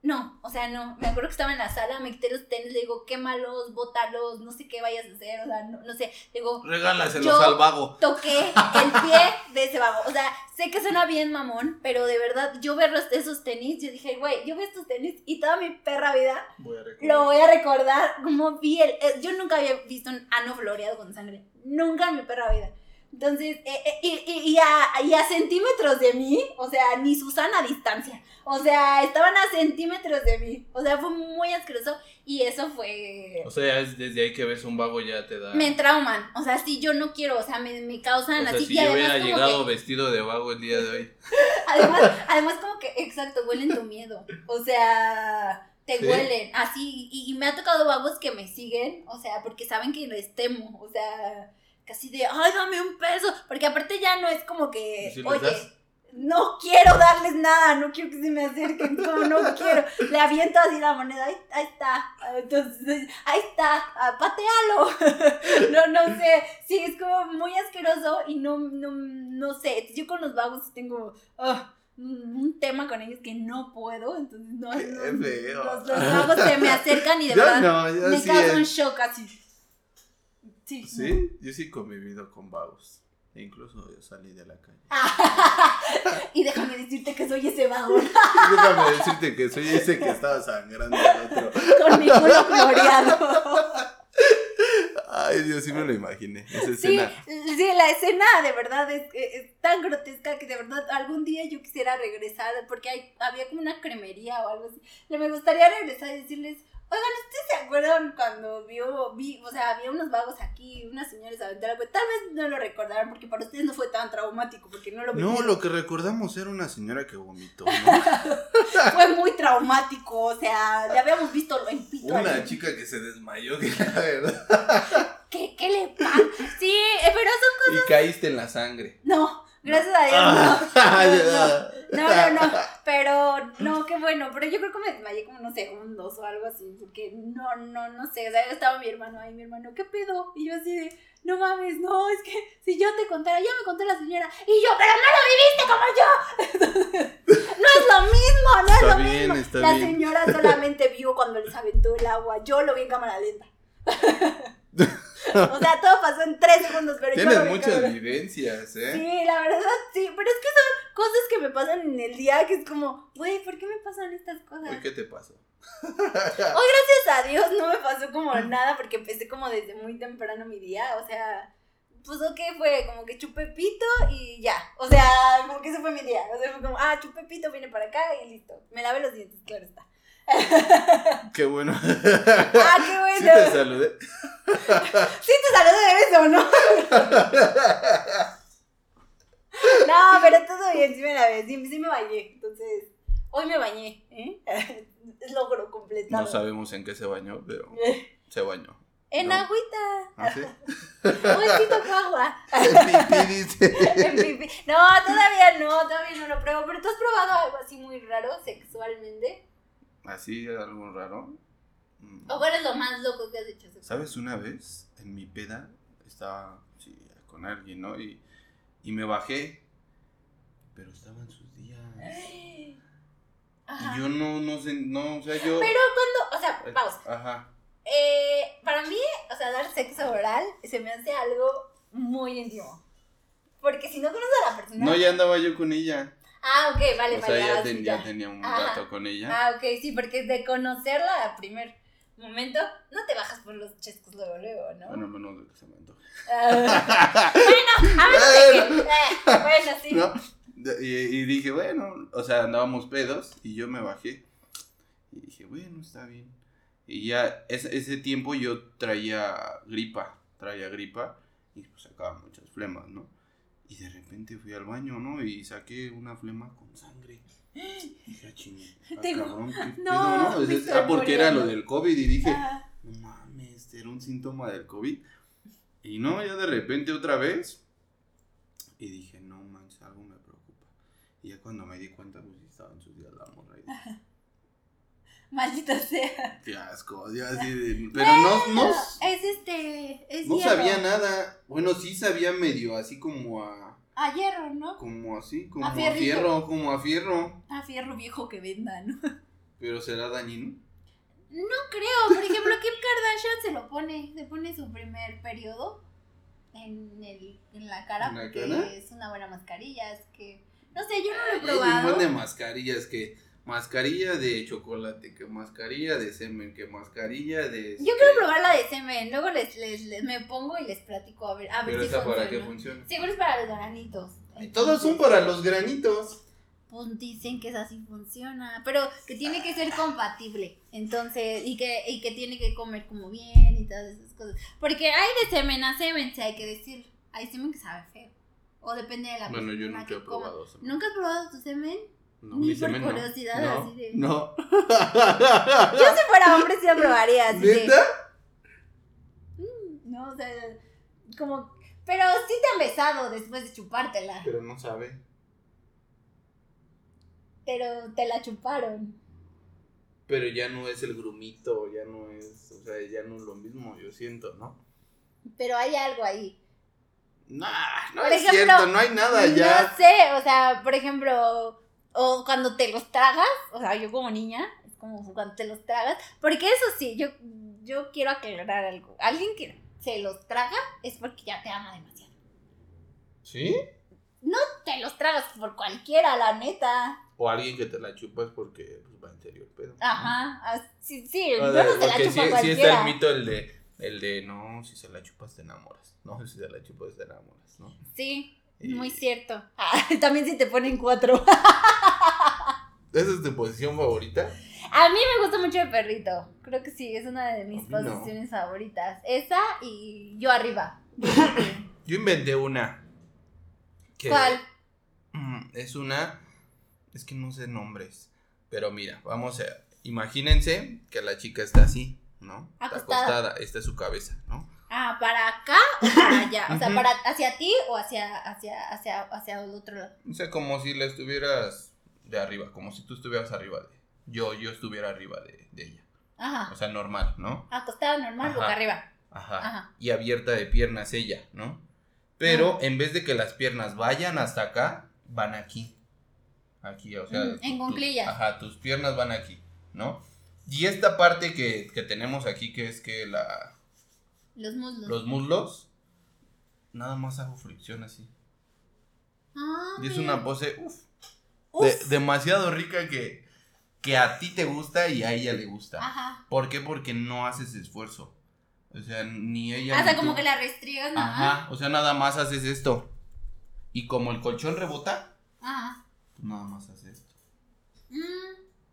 no, o sea, no, me acuerdo que estaba en la sala, me quité los tenis, le digo, quémalos, bótalos, no sé qué vayas a hacer, o sea, no, no sé, le digo, Regálaselos al vago. toqué el pie de ese vago. O sea, sé que suena bien mamón, pero de verdad, yo ver los- esos tenis, yo dije, güey, yo veo estos tenis y toda mi perra vida Voy lo voy a recordar como vi el... eh, yo nunca había visto un ano floreado con sangre. Nunca en mi perra vida. Entonces, eh, eh, y, y- a, y a centímetros de mí, o sea, ni Susana a distancia. O sea, estaban a centímetros de mí. O sea, fue muy asqueroso y eso fue... O sea, es desde ahí que ves un vago ya te da... Me trauman, o sea, sí, yo no quiero, o sea, me, me o causan sea, así. si y yo hubiera llegado que- vestido de vago el día de hoy. [LAUGHS] Además, además como que, exacto, huelen tu miedo. O sea, te ¿Sí? huelen así. Y, y me ha tocado vagos que me siguen, o sea, porque saben que les temo. O sea, casi de, ay, dame un peso. Porque aparte ya no es como que, ¿Y si les oye, das? no quiero darles nada, no quiero que se me acerquen, como no quiero. Le aviento así la moneda, ahí, ahí está. Entonces, ahí está, ah, patealo. [LAUGHS] no, no sé. Sí, es como muy asqueroso y no, no, no sé. Yo con los vagos tengo ah, un tema con ellos que no puedo, entonces no. No-. Los, los vagos se me acercan y de [LAUGHS] Yo verdad no, me sí. causan shock así. Sí. yo sí he convivido con vagos. E incluso yo salí de la calle. [LAUGHS] y déjame decirte que soy ese vago [LAUGHS] Déjame decirte que soy ese que estaba sangrando al otro. con mi culo floreado. Ay, Dios, sí me lo imaginé. Esa Sí, escena. sí, la escena de verdad es, es tan grotesca que de verdad algún día yo quisiera regresar porque hay, había como una cremería o algo así. Le me gustaría regresar y decirles, oigan, ¿ustedes se acuerdan cuando vio, vi, o sea, había unos vagos aquí, unas señores aventaron? Pues tal vez no lo recordaron porque para ustedes no fue tan traumático porque no lo No, vivieron. lo que recordamos era una señora que vomitó, ¿no? [LAUGHS] Fue muy traumático, o sea, ya habíamos visto lo en pito. Una ahí. chica que se desmayó, que la verdad. [LAUGHS] ¿Qué, ¿Qué le pasa? Sí, eh, pero son... Y caíste en la sangre. No, gracias a Dios, no. Ah, [LAUGHS] No, no, no, pero no, qué bueno, pero yo creo que me desmayé como unos segundos o algo así, porque no, no, no sé, o sea, estaba mi hermano ahí, mi hermano, ¿qué pedo? Y yo así de, no mames, no, es que si yo te contara, ya me contó la señora, y yo, pero no lo viviste como yo, [LAUGHS] no es lo mismo, no es lo bien, mismo. la bien. señora solamente vio cuando les aventó el agua, yo lo vi en cámara lenta. [LAUGHS] o sea, todo pasó en tres segundos, pero yo Tienes en muchas vivencias, ¿eh? Sí, la verdad, sí, pero es que son cosas que me pasan en el día que es como, güey, ¿por qué me pasan estas cosas? Hoy, ¿qué te pasó? Gracias a Dios no me pasó como nada porque empecé como desde muy temprano mi día, o sea, pues ok, fue como que chupé pito y ya, o sea, como que ese fue mi día, o sea, fue como, ah, chupé pito, vine para acá y listo, me lavé los dientes, claro está. Qué bueno. Ah, qué bueno. Sí te saludé. Sí te saludé de beso, ¿no? No, pero todo bien, sí me lavé, sí, sí me bañé, entonces, hoy me bañé, ¿eh? Es logro completado. No sabemos en qué se bañó, pero [LAUGHS] se bañó. En No. agüita. ¿Ah, sí? [LAUGHS] Con agua. El pipí dice. [LAUGHS] En pipí. No, todavía no, todavía no lo pruebo. Pero tú has probado algo así muy raro sexualmente. ¿Así algo raro? Mm. ¿O cuál es lo más loco que has hecho? ¿Sabes? Una vez en mi peda estaba sí, con alguien, ¿no? Y, y me bajé, pero estaba en sus días. [GASPS] Ajá. Y yo no, no sé, no, o sea, yo... Pero cuando, o sea, pausa. Ajá. Eh, para mí, o sea, dar sexo oral se me hace algo muy íntimo. Porque si no conoces a la persona. No, ya andaba yo con ella. Ah, ok, vale, o vale. sea, ya, ah, ten- tenía un Ajá. rato con ella. Ah, ok, sí, porque de conocerla al primer momento, no te bajas por los chescos luego, luego, ¿no? Bueno, menos de que se me antoje. Ah, [LAUGHS] bueno, a ver, que- eh, bueno, sí. Y, y dije, bueno, o sea, andábamos pedos y yo me bajé. Y dije, bueno, está bien. Y ya ese, ese tiempo yo traía gripa, traía gripa y pues sacaba muchas flemas, ¿no? Y de repente fui al baño, ¿no? Y saqué una flema con sangre. Dije, ah, chingue, ah, Tengo- cabrón, ¿qué [LAUGHS] No, pedo, no? ah, porque era lo del COVID y dije, Ah, no mames, era un síntoma del COVID. Y no, ya de repente otra vez Y dije, no manches, algo me preocupa. Y ya cuando me di cuenta, pues estaba en sus días la morra. Y dije, Maldita sea. qué asco, ya así de... [LAUGHS] Pero no, no, Es este. Es no hierro. sabía nada. Bueno, sí sabía medio así como a... A hierro, ¿no? Como así, como A fierro, como a fierro. A fierro viejo que venda, ¿no? [LAUGHS] Pero será dañino. No creo. Por ejemplo, Kim Kardashian se lo pone. Se pone su primer periodo en, el, en la cara ¿En la porque cara? es una buena mascarilla. Es que. No sé, yo no lo he Hay un probado. buen de mascarillas que mascarilla de chocolate, que mascarilla de semen, que mascarilla de Yo este, quiero probar la de semen. Luego les, les, les- me pongo y les platico a ver, a ver Pero si esa para funciona. qué funciona. Seguro es para los granitos. Todos son para los granitos. Pues dicen que es así funciona, pero que tiene que ser compatible. Entonces, y que, y que tiene que comer como bien y todas esas cosas. Porque hay de semen a semen, si hay que decir. Hay semen que sabe feo. O depende de la Bueno, yo persona nunca que he coma. probado semen. ¿Nunca has probado tu semen? No, Ni por no. curiosidad, no, así de- No. [LAUGHS] Yo si fuera hombre sí lo probaría. Así de- ¿Neta? no, o sea, como... Pero sí te han besado después de chupártela. Pero no sabe. Pero te la chuparon. Pero ya no es el grumito, ya no es, o sea, ya no es lo mismo, yo siento, ¿no? Pero hay algo ahí. Nah, no Por es ejemplo, cierto, no hay nada ya. No sé, o sea, por ejemplo, o cuando te los tragas, o sea, yo como niña, es como cuando te los tragas, porque eso sí, yo, yo quiero aclarar algo. Alguien que se los traga es porque ya te ama demasiado. ¿Sí? Te los tragas por cualquiera, la neta. O alguien que te la chupas porque pues, va en serio el pedo. ¿no? Ajá, ah, sí, sí, O yo sea, no se la chupo sí, está el mito el de, el de, no, si se la chupas te enamoras. No, si se la chupas te enamoras, ¿no? Sí, muy cierto. Ah, [LAUGHS] también si te ponen cuatro. [LAUGHS] ¿Esa es tu posición favorita? A mí me gusta mucho el perrito. Creo que sí, es una de mis no. posiciones favoritas. Esa y yo arriba. Yo inventé una. que- ¿Cuál? Mm, Es una. Es que no sé nombres. Pero mira, vamos a. Imagínense que la chica está así, ¿no? Está Acostada. acostada. Esta es su cabeza, ¿no? Ah, ¿para acá o para [LAUGHS] allá? O sea, para hacia ti o hacia, hacia, hacia, hacia el otro lado. O sea, como si la estuvieras de arriba, como si tú estuvieras arriba de. Yo, yo estuviera arriba de, de ella. O Ajá. sea, normal, ¿no? Acostada normal, Ajá. boca arriba. Ajá. Ajá. Y abierta de piernas ella, ¿no? Pero en vez de que las piernas vayan hasta acá, van aquí. Aquí, o sea. Mm, en tu- cuclillas. Ajá, tus piernas van aquí, ¿no? Y esta parte que, que tenemos aquí, que es que la, Los muslos. los muslos, nada más hago fricción así. Ah, Y es mira. una pose, uff, Uf. demasiado rica que, que a ti te gusta y a ella le gusta. Ajá. ¿Por qué? Porque no haces esfuerzo. O sea, ni ella. Ah, sea, ni como tú. que la restriegas. Ajá, o sea, nada más haces esto. Y como el colchón rebota, Ajá. pues nada más haces esto. Mm,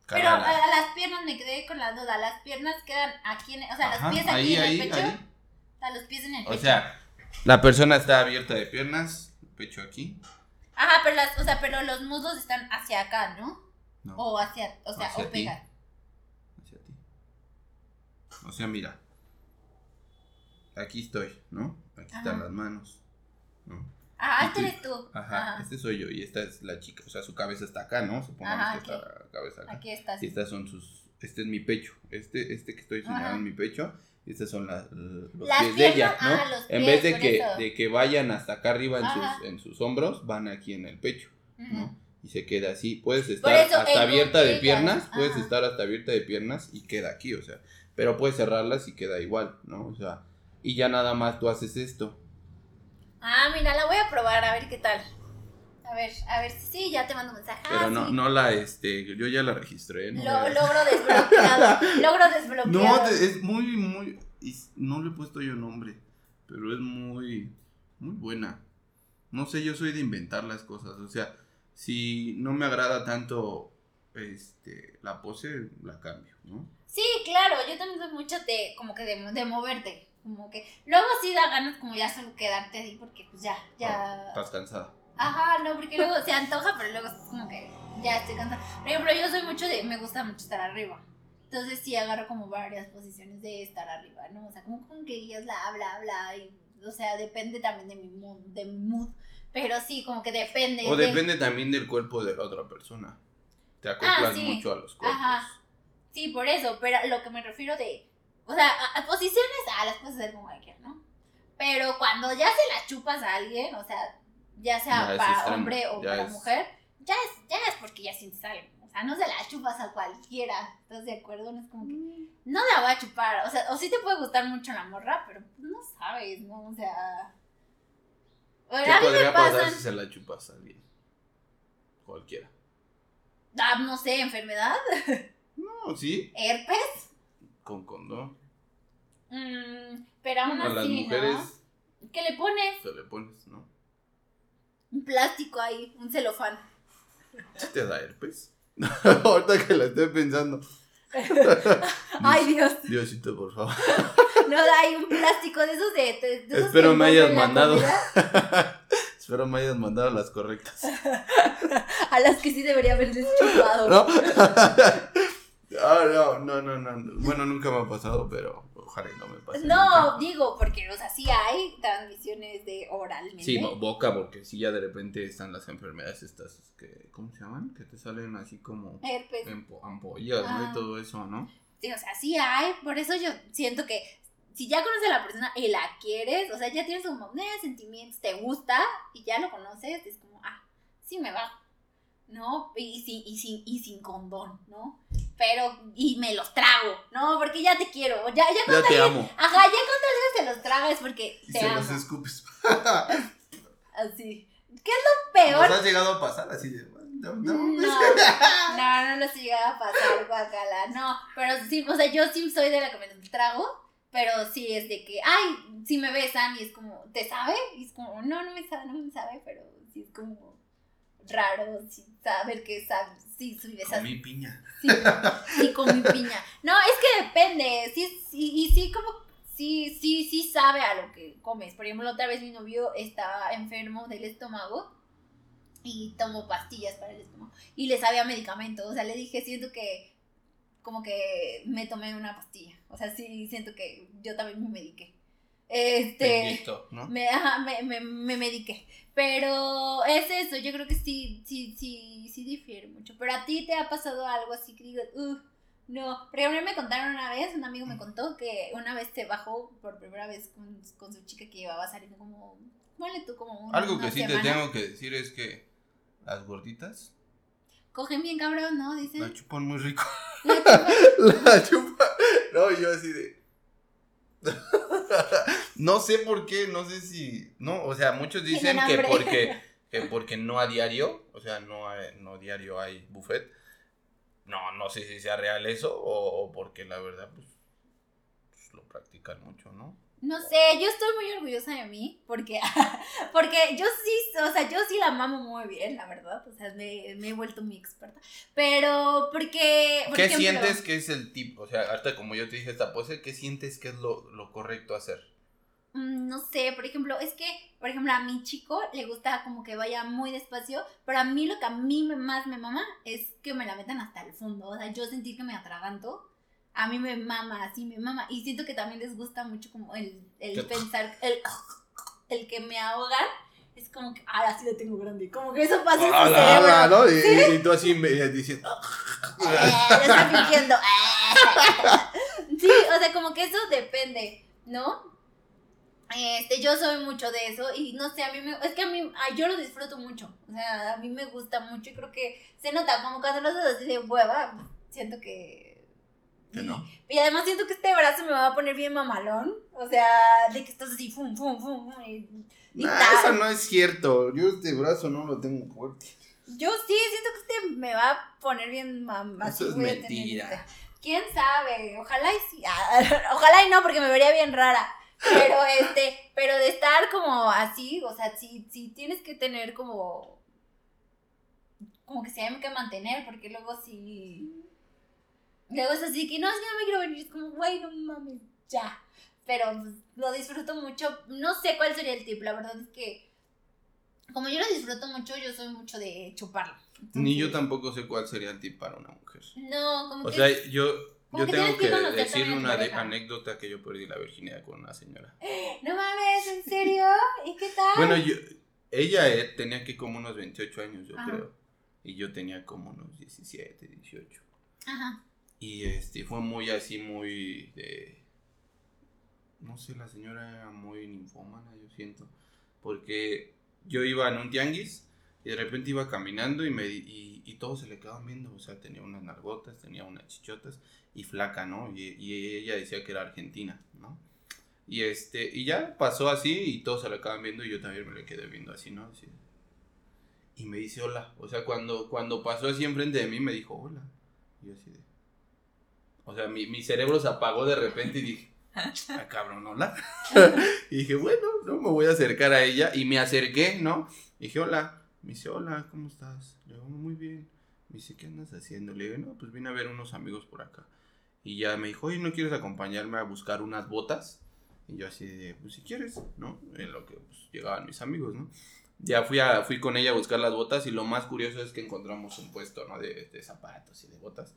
Pero a, a las piernas me quedé con la duda. Las piernas quedan aquí, en, o sea, Ajá, los pies aquí ahí, en ahí, el pecho. ahí. O sea, los pies en el O pecho. sea, la persona está abierta de piernas, pecho aquí. Ajá, pero las, o sea, pero los muslos están hacia acá, ¿no? No, O hacia, o sea, Hacia o ti. pegan. hacia ti. O sea, mira. Aquí estoy, ¿no? Aquí están las manos. ¿no? Ajá, Y este eres tú. Ajá, Ajá. este soy yo y esta es la chica. O sea, su cabeza está acá, ¿no? Supongamos Ajá, que está la cabeza acá. Aquí estás. Y estas son sus. Este es mi pecho. Este, este que estoy señalando en mi pecho. Y estas son las- los Las pies de ella, ¿no? ah, los en vez de que, eso. de que vayan hasta acá arriba en Ajá. sus, en sus hombros, van aquí en el pecho. ¿no? Y se queda así. Puedes estar eso, hasta abierta de piernas, puedes estar hasta abierta de piernas y queda aquí, o sea. Pero puedes cerrarlas y queda igual, ¿no? O sea, y ya nada más tú haces esto. Ah, mira, la voy a probar a ver qué tal. A ver, a ver si sí, ya te mando un mensaje. Pero Ah, no, sí. no la, este, yo ya la registré, ¿no? Lo, logro desbloqueado. [LAUGHS] logro desbloqueado. No, es muy, muy. no le he puesto yo nombre. Pero es muy. Muy buena. No sé, yo soy de inventar las cosas. O sea, si no me agrada tanto este, la pose, la cambio, ¿no? Sí, claro, yo también soy mucho de, como que de, de moverte. Como que luego sí da ganas como ya solo quedarte ahí porque pues ya, ya. Estás cansada. Ajá, no, porque luego se antoja, pero luego es como que ya estoy cansada. Por ejemplo, yo soy mucho de, me gusta mucho estar arriba. Entonces sí agarro como varias posiciones de estar arriba, ¿no? O sea, como con que ellas bla, bla, bla. Y, o sea, depende también de mi mood, de mi mood. Pero sí, como que depende. O de- depende también del cuerpo de la otra persona. Te acoplas Ah, sí. mucho a los cuerpos. Ajá. Sí, por eso, pero lo que me refiero de, o sea, a, a posiciones, ah, las puedes hacer como cualquiera, ¿no? Pero cuando ya se la chupas a alguien, o sea, ya sea Ya para extremo, hombre o ya para es- mujer, ya es, ya es porque ya sientes algo. O sea, no se la chupas a cualquiera, ¿estás de acuerdo? No es como que, no la voy a chupar, o sea, o sí te puede gustar mucho la morra, pero pues, no sabes, ¿no? O sea... Bueno, ¿Qué podría pasar si se la chupas a alguien? Cualquiera. ah, no sé, enfermedad, [LAUGHS] No, sí, herpes, con condón. mm, pero aún A las así, mujeres ¿no? ¿Qué le pones? se le pones, ¿no? Un plástico ahí, un celofán. ¿Sí te da herpes? Ahorita que la estoy pensando. [LAUGHS] Ay, Dios. Diosito, por favor. No, hay un plástico de esos de. de- esos Espero me hayas mandado. [LAUGHS] Espero me hayas mandado las correctas. [LAUGHS] A las que sí debería haberles chupado. ¿No? Ah, no, no, no, no. Bueno, nunca me ha pasado, pero ojalá y no me pase. No, nunca. digo, porque, o sea, sí hay transmisiones de oralmente. Sí, bo- boca, porque sí, ya de repente están las enfermedades estas, que, ¿cómo se llaman? Que te salen así como Herpes. ampollas, ¿no? Ah. Y todo eso, ¿no? Sí, o sea, sí hay. Por eso yo siento que si ya conoces a la persona y la quieres, o sea, ya tienes como eh, sentimientos, te gusta y ya lo conoces, es como, ah, sí me va. ¿No? Y, sin, y, sin, y sin condón, ¿no? Pero, y me los trago, ¿no? Porque ya te quiero. Ya, ya Ya te amo. Ajá, ya cuando alguien te los traga es porque Y se amo. los escupes. [LAUGHS] Así. ¿Qué es lo peor? ¿Nos has llegado a pasar así de... No, no. No, [LAUGHS] no, no les llega a pasar, guacala. No, pero sí, o sea, yo sí soy de la que me trago, pero sí es de que, ay, si me besan y es como, ¿te sabe? Y es como, no, no me sabe, no me sabe, pero sí es como raro, sí, saber que sabe, sí, esas, Con mi piña. sí, sí, con mi piña. No, es que depende, sí, sí, y sí como, sí, sí, sí sabe a lo que comes. Por ejemplo, otra vez mi novio estaba enfermo del estómago y tomó pastillas para el estómago y le sabía medicamento. O sea, le dije, siento que como que me tomé una pastilla. O sea, sí, siento que yo también me mediqué. Este, Bendito, ¿no? me, ajá, me, me, me mediqué. Pero es eso, yo creo que sí, sí, sí, sí difiere mucho. Pero a ti te ha pasado algo así que digas, uh, no. Ejemplo, me contaron una vez, un amigo me contó que una vez se bajó por primera vez con, con su chica que llevaba saliendo como, ponle tú como una, Algo que sí te semana. tengo que decir es que las gorditas Cogen bien cabrón, ¿no? Dicen. la chupan muy rico. La chupan. [LAUGHS] La chupa. No, yo así de. [LAUGHS] no sé por qué, no sé si. No, o sea, muchos dicen que porque, [LAUGHS] que porque no a diario, o sea, no, a- no diario hay buffet. No, no sé si sea real eso o, o porque la verdad, pues, pues, lo practican mucho, ¿no? No sé, yo estoy muy orgullosa de mí porque, [LAUGHS] porque yo sí, o sea, yo sí la mamo muy bien, la verdad, o sea, me, me he vuelto muy experta, pero porque... por ¿Qué ejemplo, sientes que es el tipo? O sea, ahorita como yo te dije esta pose, ¿qué sientes que es lo, lo correcto hacer? mm, No sé, por ejemplo, es que, por ejemplo, a mi chico le gusta como que vaya muy despacio, pero a mí lo que a mí más me mama es que me la metan hasta el fondo, o sea, yo sentir que me atraganto. A mí me mama, así me mama. Y siento que también les gusta mucho como el, el pensar, el, el que me ahogan. Es como que, ahora sí lo tengo grande. Como que eso pasa en Ah, la, cerebro. la, ¿no? Y, y- y tú así me, diciendo. Eh, lo estoy fingiendo. Eh. [LAUGHS] Sí, o sea, como que eso depende, ¿no? Este, yo soy mucho de eso y no sé, a mí me, es que a mí, ay, yo lo disfruto mucho, o sea, a mí me gusta mucho y creo que se nota como cuando lo haces así de hueva, siento que... No. Y además siento que este brazo me va a poner bien mamalón, o sea, de que estás así, fum, fum, fum, y, y Nah, tal. eso no es cierto. Yo este brazo no lo tengo fuerte. Yo sí, siento que este me va a poner bien mamá. Eso es mentira. ¿Quién sabe? Ojalá y sí. Ah, [LAUGHS] ojalá y no, porque me vería bien rara. Pero [LAUGHS] este, pero de estar como así, o sea, sí, sí tienes que tener como. Como que se hay que mantener, porque luego sí. Luego es así que no, es que no me quiero venir. Es como, güey, no mames, ya. Pero pues, lo disfruto mucho. No sé cuál sería el tip, la verdad es que. Como yo lo disfruto mucho, yo soy mucho de chuparlo. Ni yo tampoco sé cuál sería el tip para una mujer. No, como O que. sea, yo, Como yo que tengo que que decir una de- anécdota que yo perdí la virginidad con una señora. [GASPS] No mames, ¿en serio? ¿Y qué tal? Bueno, yo, ella eh, tenía que como unos 28 años, yo Ajá. creo. Y yo tenía como unos 17, 18. Ajá. Y este, fue muy así, muy de... No sé, la señora era muy ninfómana, yo siento. Porque yo iba en un tianguis y de repente iba caminando y, me, y, todos se le quedaban viendo. O sea, tenía unas nargotas, tenía unas chichotas y flaca, ¿no? Y, y ella decía que era argentina, ¿no? Y este, y ya pasó así y todos se le acaban viendo y yo también me le quedé viendo así, ¿no? Así. Y me dice hola. O sea, cuando, cuando pasó así enfrente de mí me dijo hola. Y yo así de. O sea, mi, mi cerebro se apagó de repente y dije, [LAUGHS] ah, cabrón, hola. [LAUGHS] y dije, bueno, no me voy a acercar a ella. Y me acerqué, ¿no? Y dije, hola. Me dice, hola, ¿cómo estás? Le digo, muy bien. Me dice, ¿qué andas haciendo? Le digo, no, pues vine a ver unos amigos por acá. Y ya me dijo, oye, ¿no quieres acompañarme a buscar unas botas? Y yo así de, pues si quieres, ¿no? En lo que pues, llegaban mis amigos, ¿no? Ya fui, a, fui con ella a buscar las botas y lo más curioso es que encontramos un puesto, ¿no? De, de zapatos y de botas.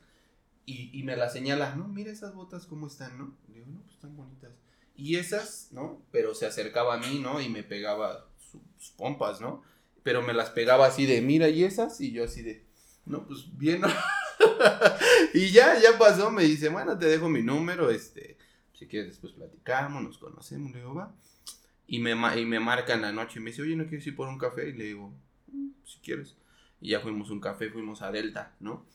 Y, y me la señala, no, mira esas botas cómo están, ¿no? Le digo, no, pues están bonitas. Y esas, ¿no? Pero se acercaba a mí, ¿no? Y me pegaba sus, pompas, ¿no? Pero me las pegaba así de, mira, ¿y esas? Y yo así de, no, pues bien, ¿no? [LAUGHS] y ya, ya pasó, me dice, bueno, te dejo mi número, este, si quieres después platicamos, nos conocemos, le digo, va. Y me, y me marca la noche y me dice, oye, ¿no quieres ir por un café? Y le digo, "Mm, si quieres. Y ya fuimos un café, fuimos a Delta, ¿no?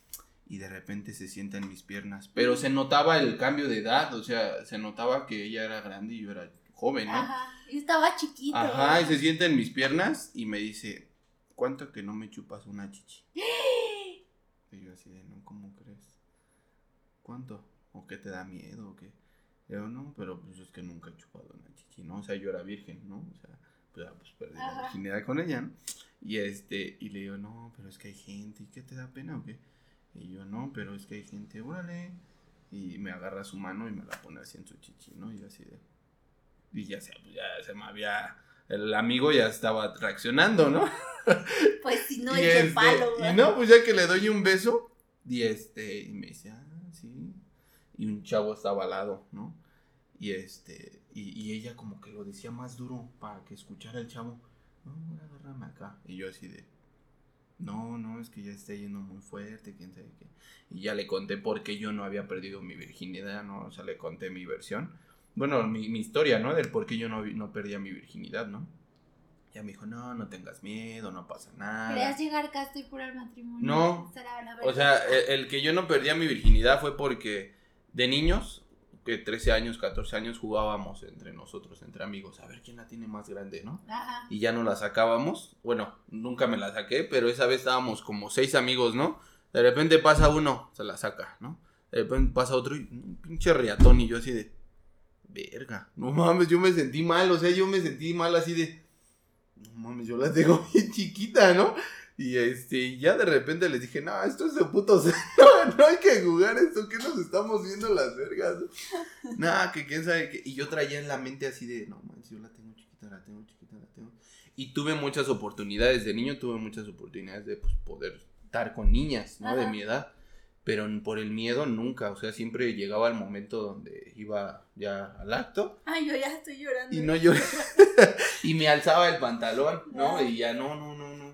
Y de repente se sienta en mis piernas. Pero se notaba el cambio de edad, o sea, se notaba que ella era grande y yo era joven, ¿no? Ajá. Y estaba chiquito. Ajá, y se sienta en mis piernas y me dice, ¿cuánto que no me chupas una chichi? [GASPS] Y yo así de, no, ¿cómo crees? ¿Cuánto? ¿O qué te da miedo o qué? Digo, no, pero pues es que nunca he chupado una chichi, ¿no? O sea, yo era virgen, ¿no? O sea, pues, ya, pues perdí la virginidad con ella, ¿no? Y este, y le digo, no, pero es que hay gente, ¿y qué te da pena o qué? Y yo, no, pero es que hay gente, órale. Y me agarra su mano y me la pone así en su chichi, ¿no? Y yo así de... Y ya se, pues, ya se me había... El amigo ya estaba reaccionando, ¿no? [LAUGHS] Pues si no [LAUGHS] y, es este, palo, y ¿verdad? no, pues ya que le doy un beso, y este, y me dice, ah, sí. Y un chavo estaba al lado, ¿no? Y este, y, y ella como que lo decía más duro para que escuchara el chavo. No, agárrame acá. Y yo así de, no, no, es que ya está yendo muy fuerte, quién sabe qué. Y ya le conté por qué yo no había perdido mi virginidad, ¿no? O sea, le conté mi versión. Bueno, mi, mi historia, ¿no? Del por qué yo no, no perdía mi virginidad, ¿no? Ya me dijo, no, no tengas miedo, no pasa nada. ¿Querías llegar casto y puro al matrimonio? No. O sea, el, el que yo no perdía mi virginidad fue porque de niños, que 13 años, 14 años, jugábamos entre nosotros, entre amigos, a ver quién la tiene más grande, ¿no? Ajá. Y ya no la sacábamos. Bueno, nunca me la saqué, pero esa vez estábamos como seis amigos, ¿no? De repente pasa uno, se la saca, ¿no? De repente pasa otro y un pinche riatón y yo así de... Verga, no mames, yo me sentí mal, o sea, yo me sentí mal así de... No mames, yo la tengo [LAUGHS] bien chiquita, ¿no? Y este, ya de repente les dije, no, esto es de putos, [LAUGHS] no, no hay que jugar esto, que nos estamos viendo las vergas. [LAUGHS] Nada, que quién sabe qué. Y yo traía en la mente así de, no manches, yo la tengo chiquita, la tengo chiquita, la tengo. Y tuve muchas oportunidades, de niño tuve muchas oportunidades de pues, poder estar con niñas, ¿no? De mi edad. Pero por el miedo nunca, o sea, siempre llegaba el momento donde iba ya al acto Ay, yo ya estoy llorando. y no lloré. [LAUGHS] y me alzaba el pantalón, ¿no? Y ya no, no, no, no.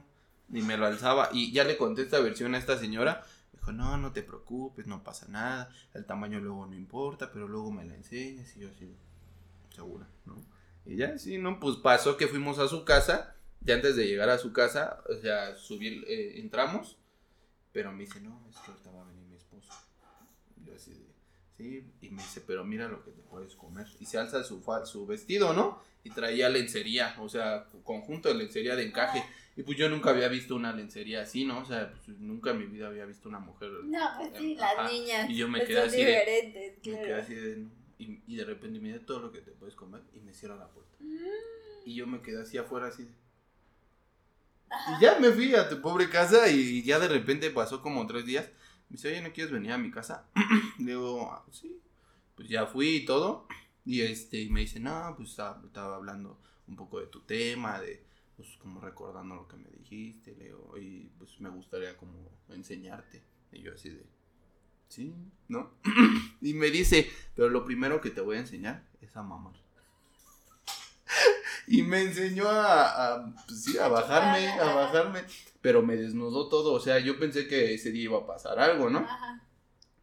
Ni me lo alzaba. Y ya le conté esta versión a esta señora. Dijo, no, no te preocupes, no pasa nada. El tamaño luego no importa, pero luego me la enseñas. Y yo así, segura, ¿no? Y ya, sí, ¿no? Pues pasó que fuimos a su casa. Ya antes de llegar a su casa, o sea, subir, eh, entramos. Pero me dice, no, es que ahorita va a venir mi esposo. Y yo así sí. Y me dice, pero mira lo que te puedes comer. Y se alza su, su vestido, ¿no? Y traía lencería, o sea, conjunto de lencería de encaje. Y pues yo nunca había visto una lencería así, ¿no? O sea, pues nunca en mi vida había visto una mujer. No, pues sí, Ajá. las niñas. Y yo me pues, quedé son así de- diferentes, Me claro. quedé así de. no. Y, y de repente me dice todo lo que te puedes comer y me cierra la puerta. Mm, Y yo me quedé así afuera, así. de- ajá. Y ya me fui a tu pobre casa y ya de repente pasó como tres días. Me dice, oye, ¿no quieres venir a mi casa? [CLEARS THROAT] Le digo, "Ah, sí. Pues ya fui y todo. Y este, y me dice, no, pues estaba, estaba hablando un poco de tu tema, de, pues como recordando lo que me dijiste, le digo, y pues me gustaría como enseñarte. Y yo así de, sí, ¿no? [CLEARS THROAT] y me dice, pero lo primero que te voy a enseñar es a mamar. [LAUGHS] y me enseñó a, a, pues sí, a bajarme, a bajarme. Pero me desnudó todo. O sea, yo pensé que ese día iba a pasar algo, ¿no? Ajá.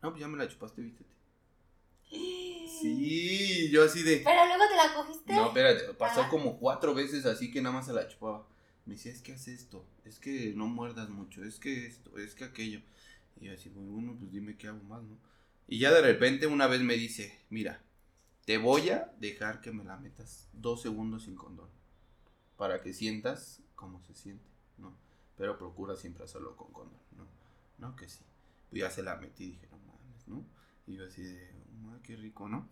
No, pues ya me la chupaste, vístete. [GASPS] [LAUGHS] Sí, yo así de. Pero luego te la cogiste. No, espérate, pasó como cuatro veces así que nada más se la chupaba. Me decía, es que haz esto, es que no muerdas mucho, es que esto, es que aquello. Y yo así, "Bueno, bueno, pues dime qué hago más, ¿no? Y ya de repente una vez me dice, mira, te voy a dejar que me la metas dos segundos sin condón. Para que sientas cómo se siente, ¿no? Pero procura siempre hacerlo con condón, ¿no? No, que sí. Pues ya se la metí y dije, no mames, ¿no? Y yo así de, "Ah, qué rico, ¿no?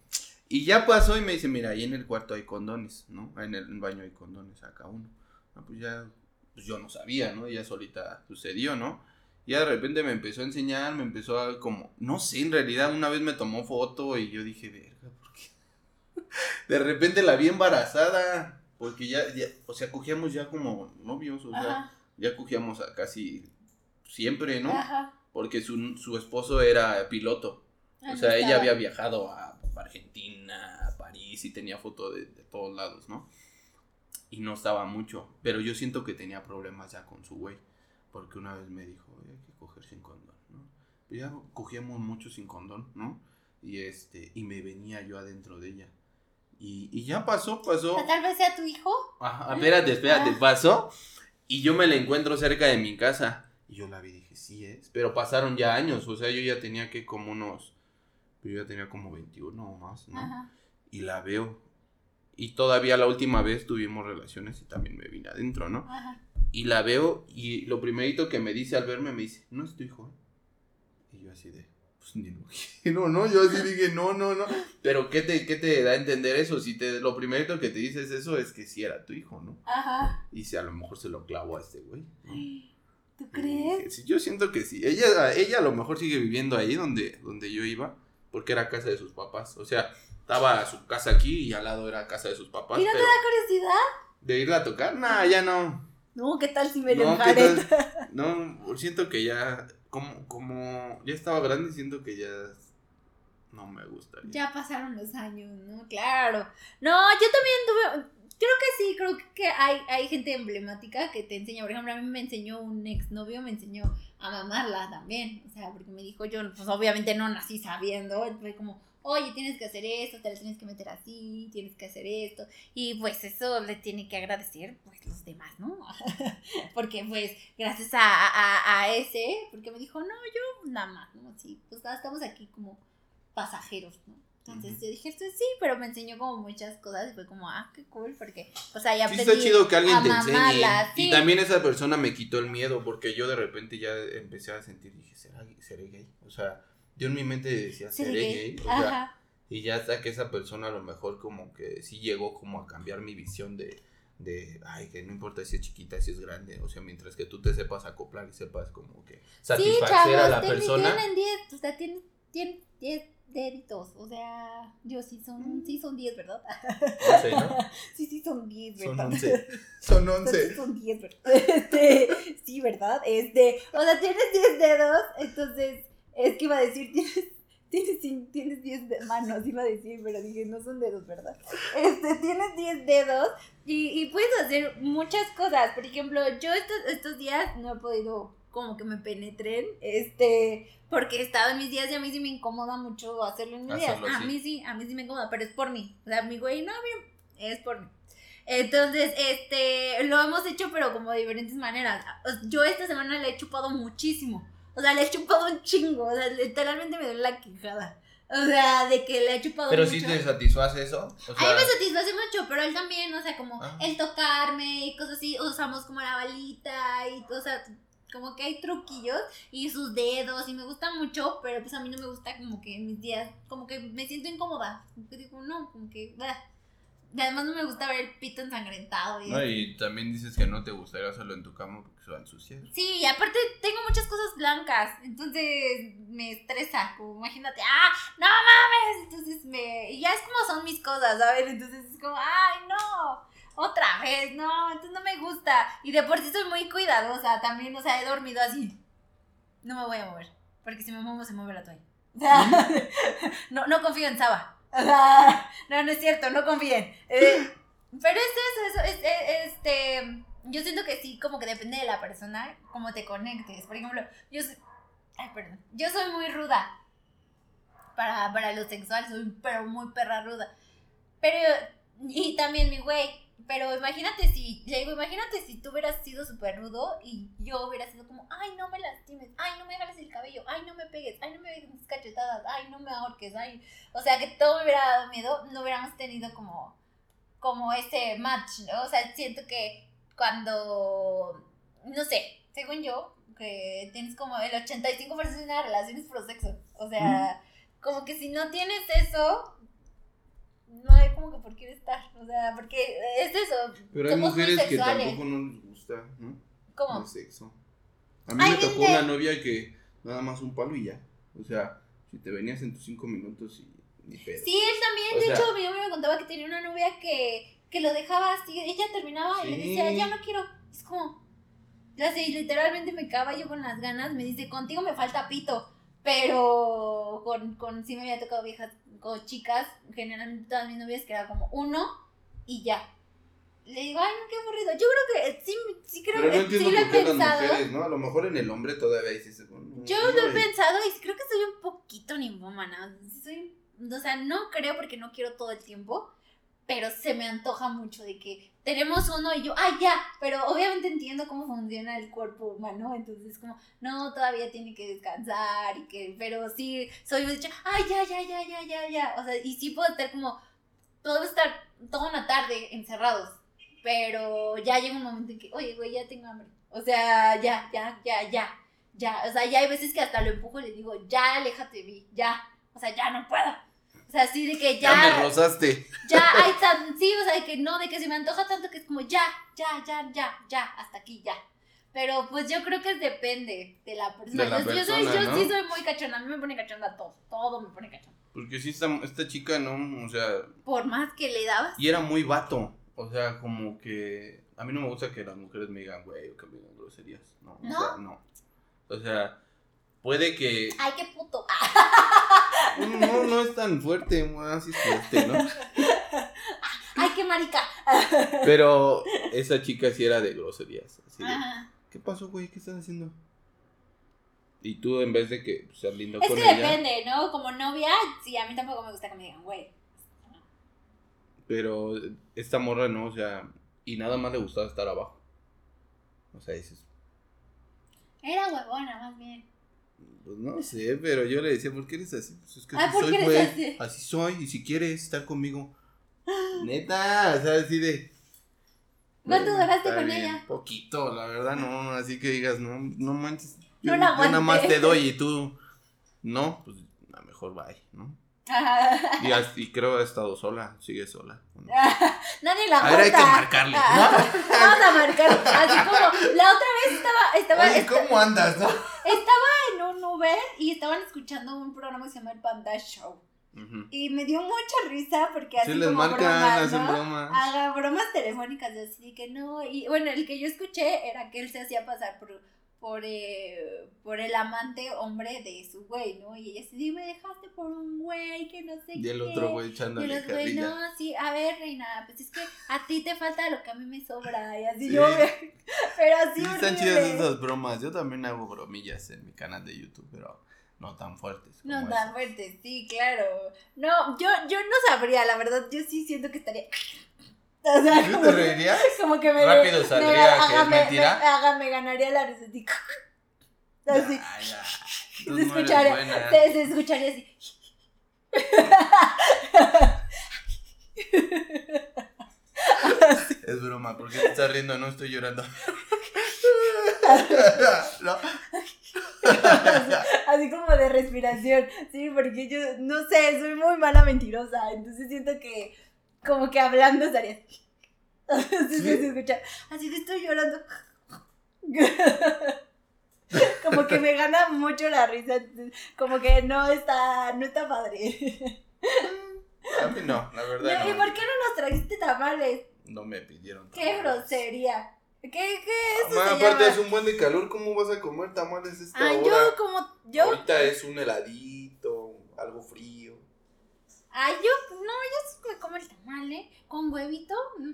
Y ya pasó y me dice, mira, ahí en el cuarto hay condones, ¿no? En el baño hay condones, saca uno. No, pues ya, pues yo no sabía, ¿no? Ya solita sucedió, ¿no? Y ya de repente me empezó a enseñar, me empezó a como, no sé, en realidad una vez me tomó foto y yo dije, verga, ¿por qué? [LAUGHS] De repente la vi embarazada, porque ya, ya, o sea, cogíamos ya como novios, o sea, Ajá. ya cogíamos a casi siempre, ¿no? Ajá. Porque su, su esposo era piloto. Ah, O sea, ella había viajado a Argentina, a París y tenía foto de, de todos lados, ¿no? Y no estaba mucho. Pero yo siento que tenía problemas ya con su güey. Porque una vez me dijo, "Oye, hay que coger sin condón, ¿no? Pues ya cogíamos mucho sin condón, ¿no? Y este, y me venía yo adentro de ella. Y, y ya pasó, pasó. Tal vez sea tu hijo. Ajá, espérate, espérate, Ah. pasó. Y yo me la encuentro cerca de mi casa. Y yo la vi y dije, sí es. Pero pasaron ya años. O sea, yo ya tenía que como unos. Yo ya tenía como 21 o más, ¿no? Ajá. Y la veo. Y todavía la última vez tuvimos relaciones y también me vine adentro, ¿no? Ajá. Y la veo y lo primerito que me dice al verme me dice, no es tu hijo. ¿eh?". Y yo así de, pues ni lo [LAUGHS] quiero, ¿no? Yo así dije, no, no, no. Pero ¿qué te, qué te da a entender eso? Si te, lo primerito que te dices eso es que sí era tu hijo, ¿no? Ajá. Y si a lo mejor se lo clavó a este güey. ¿no? [GASPS] ¿Tú crees? dije, sí, yo siento que sí. Ella, ella a lo mejor sigue viviendo ahí donde, donde yo iba, porque era casa de sus papás. O sea, estaba su casa aquí y al lado era casa de sus papás. ¿Y no te da curiosidad? de irla a tocar, nah, ya no. No, ¿qué tal si me lo No, ¿qué enjareta? tal? [LAUGHS] No, siento que ya, como, como ya estaba grande, siento que ya no me gustaría. Ya pasaron los años, ¿no? Claro. No, yo también tuve. Creo que sí, creo que hay, hay gente emblemática que te enseña. Por ejemplo, a mí me enseñó un exnovio, me enseñó a mamarla también. O sea, porque me dijo yo, pues obviamente no nací sabiendo. Fue como, oye, tienes que hacer esto, te la tienes que meter así, tienes que hacer esto. Y pues eso le tiene que agradecer, pues los demás, ¿no? [LAUGHS] porque pues gracias a, a, a ese, porque me dijo, no, yo nada más, ¿no? Así, pues estamos aquí como pasajeros, ¿no? Entonces yo dije, esto sí, pero me enseñó como muchas cosas y fue como, ah, qué cool, porque, o sea, ya Sí aprendí está chido que alguien a te enseñe. sí. Y también esa persona me quitó el miedo porque yo de repente ya empecé a sentir, dije, ¿será, seré gay? O sea, yo en mi mente decía, Sí, seré gay. gay. O sea, Ajá. y ya hasta que esa persona a lo mejor como que sí llegó como a cambiar mi visión de, de, ay, que no importa si es chiquita, si es grande. O sea, mientras que tú te sepas acoplar y sepas como que Sí, satisfacer chavos, a la persona. tienen 10, o sea, tienen 10 deditos, o sea, yo sí son, sí son 10, ¿verdad? No sé, [LAUGHS] ¿no? Sí, sí son 10, Son ¿verdad? 11. [LAUGHS] Son Sí 11. son 10, ¿verdad? [LAUGHS] Este, sí, ¿verdad? Este, o sea, tienes 10 dedos, entonces, es que iba a decir, tienes, tienes, tienes 10 de- manos, iba a decir, pero dije, no son dedos, ¿verdad? Este, tienes 10 dedos y, y puedes hacer muchas cosas. Por ejemplo, yo estos, estos días no he podido como que me penetren, este, porque he estado en mis días y a mí sí me incomoda mucho hacerlo en mis días. Hacerlo A así. mí sí, a mí sí me incomoda, pero es por mí. O sea, mi güey, no, mira, es por mí. Entonces, este, lo hemos hecho, pero como de diferentes maneras. O- Yo esta semana le he chupado muchísimo. O sea, le he chupado un chingo. O sea, literalmente me duele la quijada. O sea, de que le he chupado Pero mucho. sí te satisface eso. O A mí me satisface mucho, pero él también, o sea, como Ah. el tocarme y cosas así, usamos como la balita y cosas, como que hay truquillos y sus dedos y me gusta mucho, pero pues a mí no me gusta como que en mis días, como que me siento incómoda, como que digo, no, como que, bah. Además no me gusta ver el pito ensangrentado y no, y también dices que no te gustaría hacerlo en tu cama porque se va a ensuciar. Sí, y aparte tengo muchas cosas blancas, entonces me estresa, como imagínate, ah, no mames, entonces me, y ya es como son mis cosas, ¿sabes? Entonces es como, ay, no, otra vez, no, entonces no me gusta, y de por sí soy muy cuidadosa también, o sea, he dormido así, no me voy a mover, porque si me muevo se mueve la toalla, [LAUGHS] no, no confío en Saba, no, no es cierto, no confíen, Eh, Pero es eso, eso, es, es- este, yo siento que sí, como que depende de la persona, cómo te conectes. Por ejemplo, yo soy, ay, perdón, yo soy muy ruda. Para, para lo sexual, soy pero muy perra ruda. Pero, y también mi güey, pero imagínate si, le digo, imagínate si tú hubieras sido súper rudo y yo hubiera sido como, ay, no me lastimes, ay, no me jales el cabello, ay, no me pegues, ay, no me des cachetadas, ay, no me ahorques, ay. O sea, que todo me hubiera dado miedo, no hubiéramos tenido como, como ese match, ¿no? O sea, siento que cuando, no sé, según yo, que tienes como el 85% de una relación es por sexo. O sea, como que si no tienes eso, no hay como que por qué estar. O sea, porque es eso. Pero hay somos mujeres que tampoco no les gusta, ¿no? ¿Cómo? El sexo. A mí me tocó gente- una novia que nada más un palo y ya. O sea, si te venías en tus cinco minutos y ni pedo. Sí, él también, O de sea- hecho, mi novio me contaba que tenía una novia que, que lo dejaba así, ella terminaba y le decía, ya no quiero, es como, ya sé, literalmente me cagaba yo con las ganas, me dice, contigo me falta pito, pero con, con sí me había tocado viejas, con chicas, generalmente todas mis novias que era como uno y ya. Le digo, ay, no, qué aburrido. Yo creo que sí, sí creo Pero no que sí lo he pensado. mujeres, ¿no? A lo mejor en el hombre todavía dices. bueno, Yo no, lo he pensado y creo que soy un poquito ninfómana. Soy, o sea, no creo porque no quiero todo el tiempo, pero se me antoja mucho de que tenemos uno y yo, ay, ya, pero obviamente entiendo cómo funciona el cuerpo humano, entonces como, no, todavía tiene que descansar y que, pero sí, soy de hecho, ay, ya, ya, ya, ya, ya, ya, o sea, y sí puedo estar como, puedo estar toda una tarde encerrados, pero ya llega un momento en que, oye, güey, ya tengo hambre, o sea, ya, ya, ya, ya, ya, o sea, ya hay veces que hasta lo empujo y le digo, ya, aléjate de mí, ya, o sea, ya no puedo. O sea, así de que Ya me rozaste. ya hay tan, sí, o sea, de que no, de que se me antoja tanto que es como ya, ya, ya, ya, ya, hasta aquí, ya. Pero pues yo creo que depende de la persona. De la yo, yo soy, persona, yo ¿no? sí soy muy cachona, a mí me pone cachonda todo, todo me pone cachonda. Porque sí, esta, esta chica, ¿no? O sea, Por más que le dabas. y era muy vato. O sea, como que. A mí no me gusta que las mujeres me digan, güey, o que me digan groserías. No, ¿No? o sea, no. O sea, puede que. Ay, qué puto. Es tan fuerte, más es fuerte, ¿no? [LAUGHS] ay, qué marica. [LAUGHS] Pero esa chica sí era de groserías. Así de. ¿Qué pasó, güey? ¿Qué estás haciendo? Y tú, en vez de que pues, seas lindo Es con que ella, depende, ¿no? Como novia, sí, a mí tampoco me gusta que me digan, güey. pero esta morra no, o sea, y nada más le gustaba estar abajo. O sea, dices, Era huevona, más bien. Pues no sé, pero yo le decía, ¿por qué eres así? Pues es que Ah, así ¿por qué soy, güey. así? Así soy, y si quieres estar conmigo. [GASPS] Neta, o sea, así de. ¿Cuánto duraste con bien, ella? Poquito, la verdad, no. Así que digas, no, no manches. No yo, la yo nada más te doy y tú. No, pues a lo mejor bye, ¿no? Y, [LAUGHS] y creo ha estado sola, sigue sola. ¿no? [LAUGHS] Nadie la A ver, hay que marcarle, Ah, [LAUGHS] Vamos a marcar. Así como la otra vez estaba, estaba, Oye, esta- ¿cómo andas, no? estaba en un Uber y estaban escuchando un programa que se llama El Panda Show. Y me dio mucha risa porque así Sí, les como marcan, bromas, hacen ¿no? bromas. Haga bromas telefónicas así que no. Y bueno, el que yo escuché era que él se hacía pasar por, por, eh, por el amante hombre de su güey, ¿no? Y ella "Sí, me dejaste por un güey que no sé Y el qué". otro güey Y echándole los güey, carrilla. no, sí, a ver, reina, pues es que a ti te falta lo que a mí me sobra. Y así Sí. yo, [LAUGHS] pero así Sí, están chidas esas bromas. Yo también hago bromillas en mi canal de YouTube, pero no tan fuertes. No tan esas. fuerte, sí, claro. No, yo, yo no sabría, la verdad, yo sí siento que estaría. O sea, ¿Sí como, te reirías? como que me. Rápido saldría me- que es haga, me- mentira. me- ganaría la risa [LAUGHS] así. Así. [LAUGHS] Se Tú escucharía, se, se escucharía así. [LAUGHS] Es broma, ¿por qué te estás riendo? No estoy llorando. no. Así como de respiración. Sí, porque yo no sé, soy muy mala mentirosa. Entonces siento que como que hablando estaría así. [LAUGHS] ¿Sí? se escucha. Así que estoy llorando. [LAUGHS] Como que me gana mucho la risa. Como que no está, no está padre. A mí no, la verdad ¿Y no. por qué no nos trajiste tamales? No me pidieron Qué tamales. grosería. ¿Qué, qué eso Mamá, se aparte llama? es un buen de calor, ¿cómo vas a comer tamales esta Ah, hora? yo como yo Ahorita es un heladito, algo frío. Ay, yo, no, yo sí me como el tamal, ¿eh? Con huevito. mm.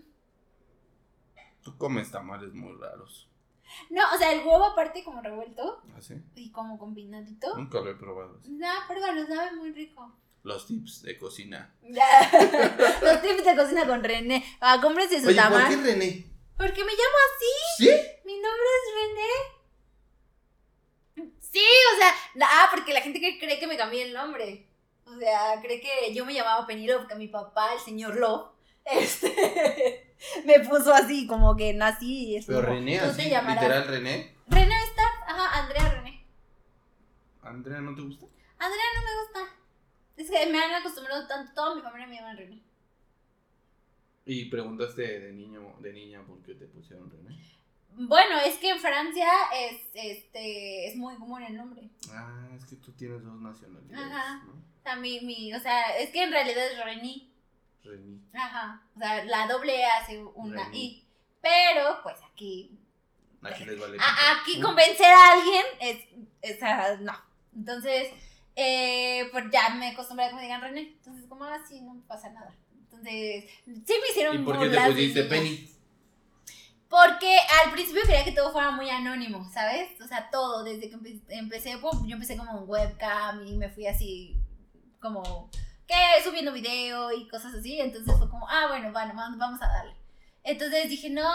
Tú comes tamales muy raros. No, o sea, el huevo aparte como revuelto ¿Así? y como combinadito. Nunca lo he probado. así. No, pruébalo, sabe muy rico. Los tips de cocina. [LAUGHS] Los tips de cocina con René. Ah, cómprense su tamal. René? Porque me llamo así. ¿Sí? Mi nombre es René. Sí, o sea, ah, porque la gente que cree que me cambié el nombre. O sea, cree que yo me llamaba Penilov, que mi papá, el señor Love, [LAUGHS] este, me puso así, como que nací. y es Pero como, René, tú así, te llamarás. literal René. René está, ajá, Andrea René. Andrea, ¿no te gusta? Andrea no me gusta. Es que me han acostumbrado tanto, toda mi familia me llama René. Y preguntaste de niño, de niña por qué te pusieron René. Bueno, es que en Francia es, este, es muy común el nombre. Ah, es que tú tienes dos nacionalidades, Ajá. ¿no? Sea, mi, mi, o sea, es que en realidad es René. René. Ajá. O sea, la doble E hace una. I. Pero, pues aquí. Aquí les vale. a- aquí pito. convencer a alguien es. es ah, no. Entonces, eh, pues ya me acostumbré a que me digan René. Entonces, como así, no pasa nada. Entonces, sí me hicieron ¿Y por qué te pusiste. Penny? Porque al principio quería que todo fuera muy anónimo, ¿sabes? O sea, todo, desde que empe- empecé, yo empecé como en webcam y me fui así, como, que subiendo video y cosas así, entonces fue como, ah, bueno, bueno, vamos a darle. Entonces dije, no,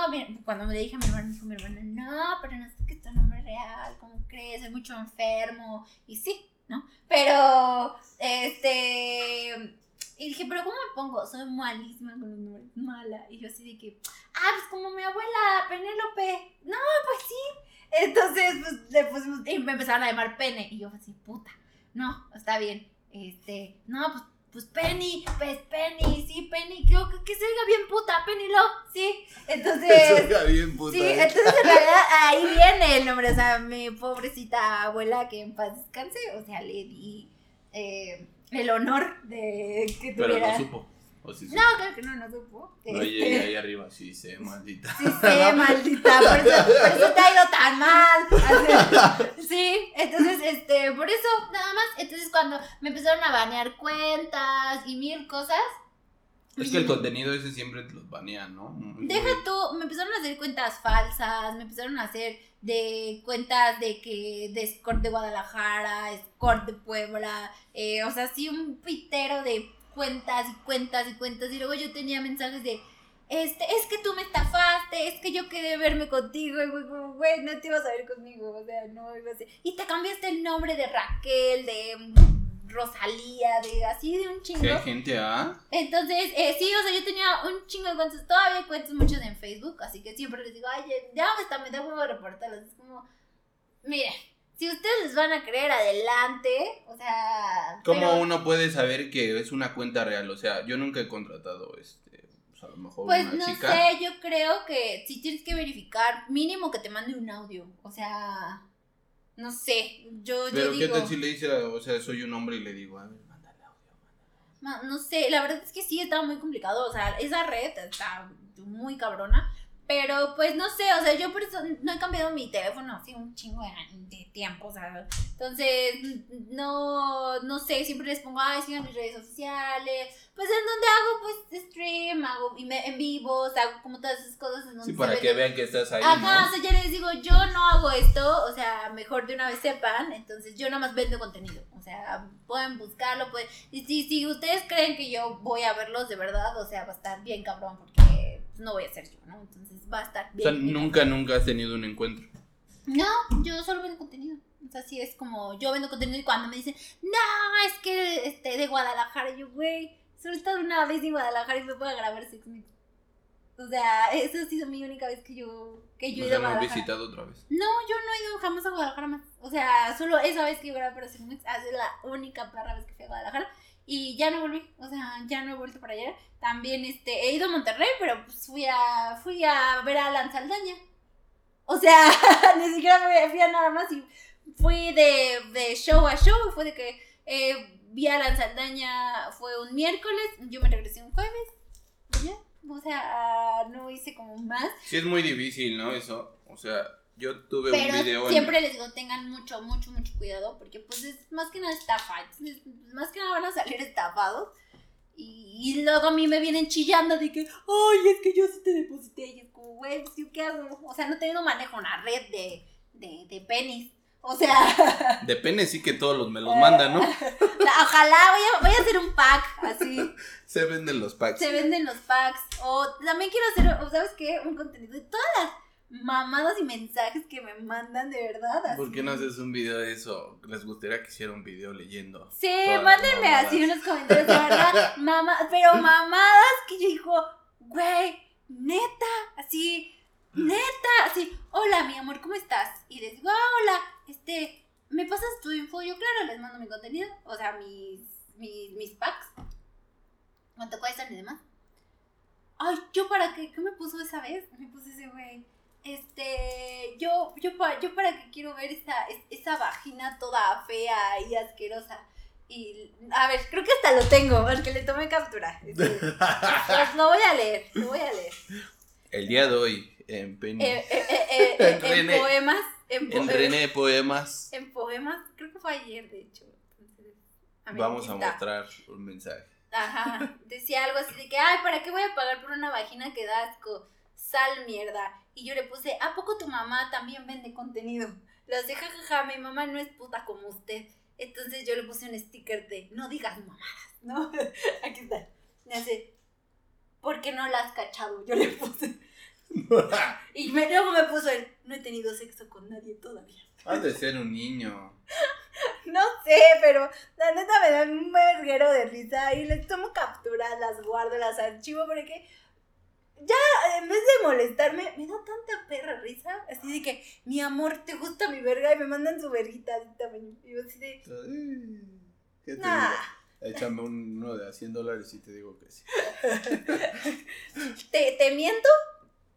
cuando me dije a mi hermano, dijo mi hermano, no, pero no sé que es tu nombre real, ¿cómo crees? Es mucho enfermo, y sí, ¿no? Pero, este, y dije, pero ¿cómo me pongo? Soy malísima con los nombres, mala, y yo así de que, ah, pues como mi abuela, Penélope. No, pues sí. Entonces, pues, le pusimos, y me empezaron a llamar Pene. Y yo así, puta, no, está bien. Este, no, pues, pues Penny, pues Penny, sí, Penny, que, que se oiga bien puta, Penny Love, sí. [LAUGHS] Entonces, Oiga bien, puta. sí, ¿eh? entonces en realidad ahí viene el nombre, o sea, mi pobrecita abuela que en paz descanse, o sea, le di eh, el honor de que Pero tuviera... no supo. O. No, claro que no, no supo. No, Este, y ahí arriba sí se maldita. Sí sé, maldita, por eso, por eso te ha ido tan mal. Así, sí, entonces, este, por eso, nada más. Entonces, cuando me empezaron a banear cuentas y mil cosas, Es que el contenido ese siempre te los banean, ¿no? Deja tú, me empezaron a hacer cuentas falsas, me empezaron a hacer de cuentas de que, de Escort de Guadalajara, Escort de Puebla, eh, o sea, sí, un pitero de cuentas y cuentas y cuentas. Y luego yo tenía mensajes de. Este, es que tú me estafaste, es que yo quedé verme contigo, y güey, güey, no te ibas a ver conmigo, o sea, no iba a ser. Y te cambiaste el nombre de Raquel, de mm, Rosalía, de así, de un chingo. ¿Qué gente, ah? Entonces, eh, sí, o sea, yo tenía un chingo de cuentas, todavía cuentas muchos en Facebook, así que siempre les digo, ay, ya ya me da huevo reportarlos. Es como, mire, si ustedes les van a creer adelante, o sea. ¿Cómo pero- uno puede saber que es una cuenta real? O sea, yo nunca he contratado, este, pues a lo mejor Pues una no chica. sé, yo creo que sí tienes que verificar, mínimo que te mande un audio, o sea, no sé, yo, yo Pero qué digo, tal si le dice, o sea, soy un hombre y le digo, a ver, mándale audio. ma- no sé, la verdad es que sí estaba muy complicado, o sea, esa red está muy cabrona, pero pues no sé, o sea, yo por eso no he cambiado mi teléfono así un chingo de, de tiempo, o sea, entonces no, no sé, siempre les pongo, ay, sigan mis redes sociales, pues en donde hago pues stream, hago en vivos, hago como todas esas cosas en donde Sí, para que de- vean que estás ahí, Ajá, o ¿no? sea, ya les digo, yo no hago esto, o sea, mejor de una vez sepan, entonces yo nada más vendo contenido, o sea, pueden buscarlo, pueden, y si, si ustedes creen que yo voy a verlos de verdad, o sea, va a estar bien cabrón, porque no voy a ser yo, ¿no? Entonces va a estar O bien. sea, bien nunca, nunca has tenido un encuentro. no, yo solo vendo contenido. O sea, sí es como, yo vendo contenido y cuando me dicen, no, es que este, de Guadalajara, yo, güey, solo he estado una vez en Guadalajara y me puedo grabar Six Mix. O sea, esa ha sido mi única vez que yo, que yo he O ido sea, a no has Guadalajara. visitado otra vez. No, yo no he ido jamás a Guadalajara más. O sea, solo esa vez que yo grabé para Six Mix, ha sido la única perra vez que fui a Guadalajara. Y ya no volví, o sea, ya no he vuelto para allá. También este, he ido a Monterrey, pero pues fui a, fui a ver a Alan Saldaña. O sea, [LAUGHS] ni siquiera fui, fui a nada más y fui de, de show a show. Fue de que eh, vi a Alan Saldaña, fue un miércoles, yo me regresé un jueves. O sea, no hice como más. Sí, es muy difícil, ¿no? Eso. O sea, yo tuve un video. en- siempre les digo, tengan mucho, mucho, mucho cuidado, porque pues es más que nada estafa, más que nada van a salir estafados. Y, y luego a mí me vienen chillando de que, ay, es que yo sí te deposité. Y es como, güey, pues, ¿yo qué hago? O sea, no tengo manejo una red de, de, de penis. O sea, [LAUGHS] Depende, sí que todos los me los mandan, ¿no? [LAUGHS] ojalá voy a, voy a hacer un pack así. [LAUGHS] Se venden los packs. Se venden los packs. O también quiero hacer, ¿sabes qué? Un contenido de todas las mamadas y mensajes que me mandan de verdad. Así. ¿Por qué no haces un video de eso? Les gustaría que hiciera un video leyendo. Sí, mándenme así unos comentarios, de verdad. [LAUGHS] Mamá, pero mamadas que yo digo, güey, neta, así, neta, así, hola, mi amor, ¿cómo estás? Y les digo, ah, hola, este, ¿me pasas tu info? Yo, claro, les mando mi contenido, o sea, mis, mis, mis packs. ¿Cuánto cuestan y demás? Ay, ¿yo para qué? ¿Qué me puso esa vez? Me puse ese güey. Este, yo, yo, yo para qué quiero ver esa, es- esa vagina toda fea y asquerosa. Y, a ver, creo que hasta lo tengo, porque le tomé captura. Este, pues lo voy a leer, lo voy a leer. El día de hoy, en Penny. Eh, [LAUGHS] en René. poemas, en, po- en René Poemas. en poemas, creo que fue ayer, de hecho. Entonces, a Vamos a mostrar un mensaje. Ajá, decía algo así de que, ay, ¿para qué voy a pagar por una vagina que da asco? Sal mierda. Y yo le puse, ¿a poco tu mamá también vende contenido? Los de jajaja, mi mamá no es puta como usted. Entonces yo le puse un sticker de, no digas mamadas, ¿no? [LAUGHS] Aquí está. Me hace, ¿por qué no la has cachado? Yo le puse. [LAUGHS] Y me- luego me puso el, no he tenido sexo con nadie todavía. Has de ser un niño. [LAUGHS] No sé, pero la neta me dan un verguero de risa y les tomo capturas, las guardo, las archivo porque ya en vez de molestarme, me da tanta perra risa. Así de que, mi amor, ¿te gusta mi verga? Y me mandan su verguita. Y yo así de, ¿Qué te nah. Échame un- uno de a 100 dólares y te digo que sí. [LAUGHS] ¿Te, ¿Te miento?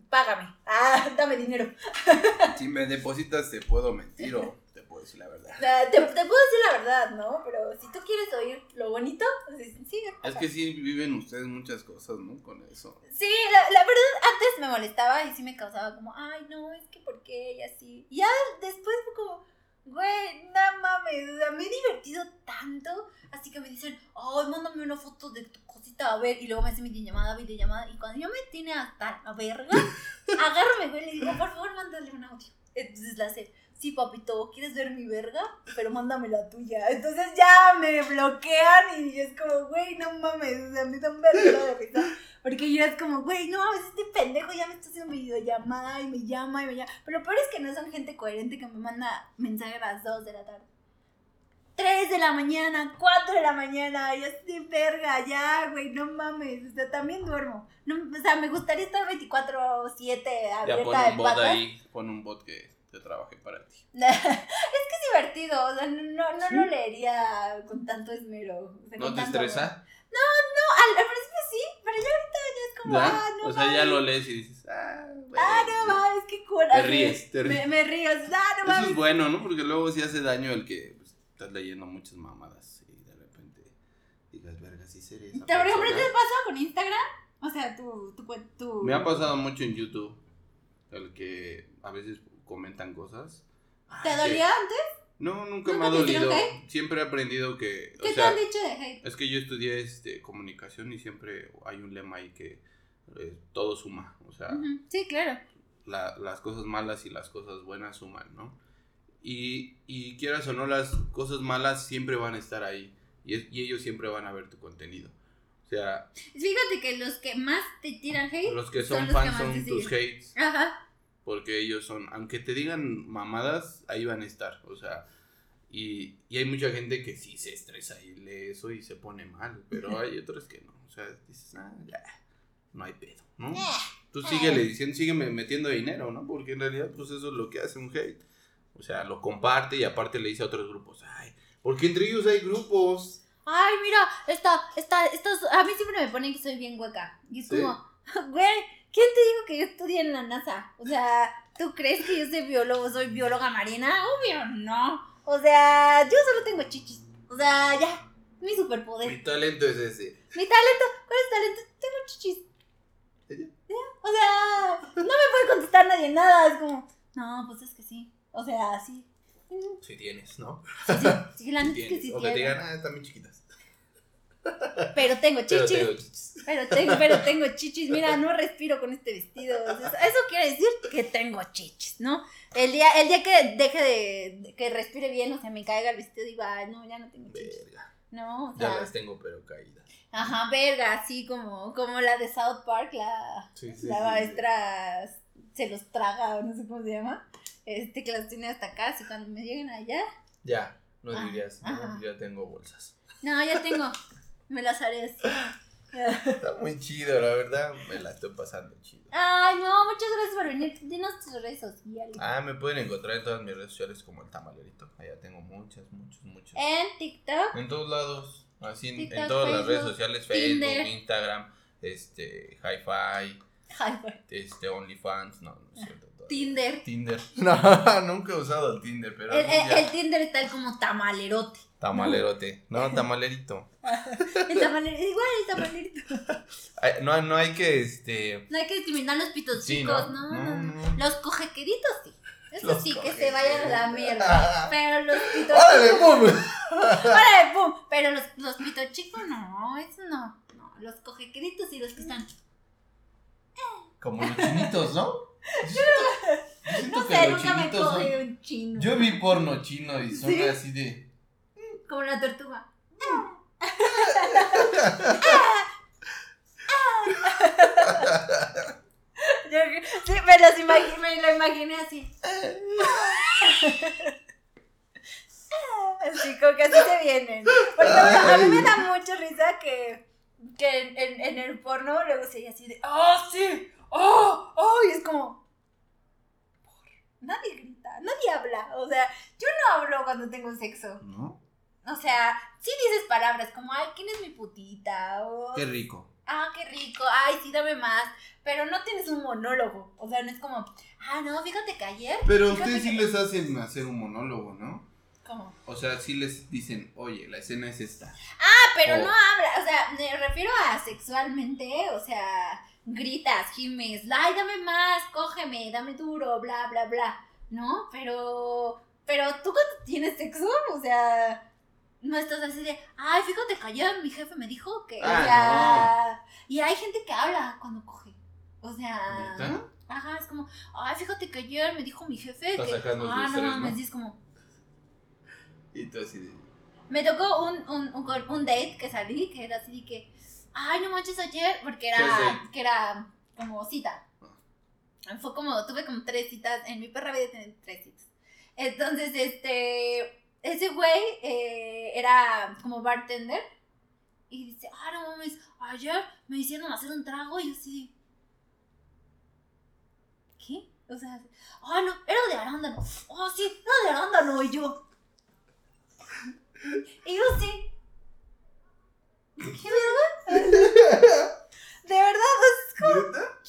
Págame. Ah, dame dinero. Si me depositas, te puedo mentir o decir la verdad. Te, te puedo decir la verdad, ¿no? Pero si tú quieres oír lo bonito, pues sí, Es que sí viven ustedes muchas cosas, ¿no? Con eso. Sí, la, la verdad, antes me molestaba y sí me causaba como, ay, no, es que por qué y así. Y ya después fue como, güey, no mames, o sea, me he divertido tanto. Así que me dicen, ay, mándame una foto de tu cosita a ver. Y luego me hacen videollamada, videollamada. Y cuando yo me tiene hasta la verga, [LAUGHS] agárrame, güey, le digo, por favor, mándale un audio. Entonces la hace, sí, papito, ¿quieres ver mi verga? Pero mándame la tuya. Entonces ya me bloquean y es como, güey, no mames, o sea, me dan verga. Porque yo es como, güey, no mames, este pendejo ya me está haciendo videollamada y me llama y me llama. Pero lo peor es que no son gente coherente que me manda mensaje a las 2 de la tarde. 3 de la mañana, 4 de la mañana, ya estoy verga, ya, güey, no mames, o sea, también duermo. No, o sea, me gustaría estar 24-7 Ya abierta pon de un bot ahí, pon un bot que te trabaje para ti. [LAUGHS] es que es divertido, o sea, no, no, no lo leería con tanto esmero. o sea, ¿No te amor. estresa? No, al, al principio sí, pero ya ahorita ya es como, ¿Ya? ah, no o sea, ya lo lees y dices, ah. Ah, no mames, qué coraje. Te ríes, te ríes. Me, me río, ah, no Eso mames. es bueno, ¿no? Porque luego sí hace daño el que pues, estás leyendo muchas mamadas y de repente digas, verga, sí seré esa ¿Te, por ejemplo, persona". te pasa con Instagram? O sea, tu, tu, tu... Me ha pasado mucho en YouTube el que a veces comentan cosas. ¿Te Ay, que- dolía antes? No, nunca me ¿Nunca ha te hicieron dolido. hate? Siempre he aprendido que, ¿Qué o te sea, han dicho de hate? es que yo estudié este comunicación y siempre hay un lema ahí que eh, todo suma, o sea, Ujú, Sí, claro. la- las cosas malas y las cosas buenas suman, ¿no? Y, y quieras o no, las cosas malas siempre van a estar ahí y, es- y ellos siempre van a ver tu contenido. O sea, Fíjate que los que más te tiran hate los que son, los que fans más te son tus siguen. hates. Ajá. Porque ellos son, aunque te digan mamadas, ahí van a estar. O sea, y, y hay mucha gente que sí se estresa y lee eso y se pone mal. Pero hay otros que no. O sea, dices, ah, ya, no hay pedo, ¿no? Eh, Tú síguele diciendo, sígueme metiendo dinero, ¿no? Porque en realidad, pues eso es lo que hace un hate. O sea, lo comparte y aparte le dice a otros grupos, ay, porque entre ellos hay grupos. Ay, mira, esta, esta, estos, a mí siempre me ponen que soy bien hueca. Y es Sí. como, [LAUGHS] güey, ¿quién te dijo que yo estudié en la NASA? O sea, ¿tú crees que yo soy biólogo, soy bióloga marina? Obvio, no. O sea, yo solo tengo chichis. O sea, ya, mi superpoder. Mi talento es ese. Mi talento, ¿cuál es talento? Tengo chichis. ¿Ella? O sea, no me puede contestar nadie nada. Es como, no, pues es que sí. O sea, sí. Si tienes, ¿no? Sí, sí, sí, la neta es que sí o que te digan, ah, están bien chiquitas. Pero tengo Pero chichis. tengo chichis. Pero tengo, pero tengo chichis. Mira, no respiro con este vestido. Eso, quiere decir que tengo chichis, ¿no? El día, el día que deje de, de- que respire bien, o sea, me caiga el vestido, digo, ay, no, ya no tengo chichis. Verga. No, o Ya sea, las tengo, pero caídas. ajá, verga, así como, como la de South Park, la, Sí, sí, la sí, maestra se los traga, o no sé cómo se llama. Este, que las tiene hasta acá, así cuando me lleguen allá. Ya, no Ah, dirías, no, ya tengo bolsas. No, ya tengo. Me las haré. Está muy chido, la verdad, me la estoy pasando chido. Ay, no, muchas gracias por venir. Dinos tus redes sociales. Ah, me pueden encontrar en todas mis redes sociales como el tamalerito. Allá tengo muchas, muchas, muchas. En TikTok. En todos lados, así en, todas las redes sociales, Facebook, Tinder. Instagram, este, Hi-Fi, este, OnlyFans, no, no es cierto. todavía. Tinder. Tinder. [LAUGHS] No, nunca he usado el Tinder, pero El, el- el Tinder está como tamalerote. Tamalerote. [LAUGHS] No, tamalerito. [LAUGHS] El tamalero, igual el tamalerito. [LAUGHS] Ay, no, no hay que, este... No hay que discriminar los pitos Sí, chicos, ¿no? no, No, no, no. Los cojequeditos sí. Eso Los sí, que se vayan a la mierda. Pero los pitos ¡Órale, pum! ¡Órale, pum! Pero los, los pitos chicos no, eso no. No, los cojequeditos y los que están. Como los chinitos, ¿no? Yo No sé, nunca me son- coge un chino. Yo vi porno chino y son ¿Sí? así de... Como la tortuga. Yo- sí, me, los me lo imaginé así. Así, como que así se vienen. Porque a mí me da mucha risa que, que en, en- en el porno luego se así de, ¡oh, sí! ¡oh! ¡oh! Y es como, nadie grita, nadie habla. O sea, yo no hablo cuando tengo sexo. ¿No? O sea, sí dices palabras como, ay, ¿quién es mi putita? O, Qué rico. ah, qué rico, ay, sí, dame más. Pero no tienes un monólogo. O sea, no es como, ah, no, fíjate que ayer. Pero ustedes sí que-". les hacen hacer un monólogo, ¿no? ¿Cómo? O sea, sí les dicen, oye, la escena es esta. Ah, pero no habla, o sea, me refiero a sexualmente, o sea, gritas, gimes, ay, dame más, cógeme, dame duro, bla, bla, bla, ¿no? Pero, pero tú cuando tienes sexo, o sea, no estás así de, ay, fíjate que ayer mi jefe me dijo que, o Ah, y hay gente que habla cuando coge, o sea, ¿Neta? ajá, es como, ay, fíjate que ayer me dijo mi jefe que, ah, no mames, es como, Y tú así de... me tocó un, un, un, un date que salí, que era así de que, ay, no manches ayer, porque ¿Qué es era, que era como cita. Fue como, tuve como tres citas, en mi perra vida tenía tres citas. Entonces, este, ese güey eh, era como bartender y dice, ah, no mames, ayer me hicieron hacer un trago y yo así, ¿qué? O sea, ah, no, era de arándano. Oh, sí, era de arándano y yo. Y yo sí. ¿Qué verga? De verdad, es ¿Neta?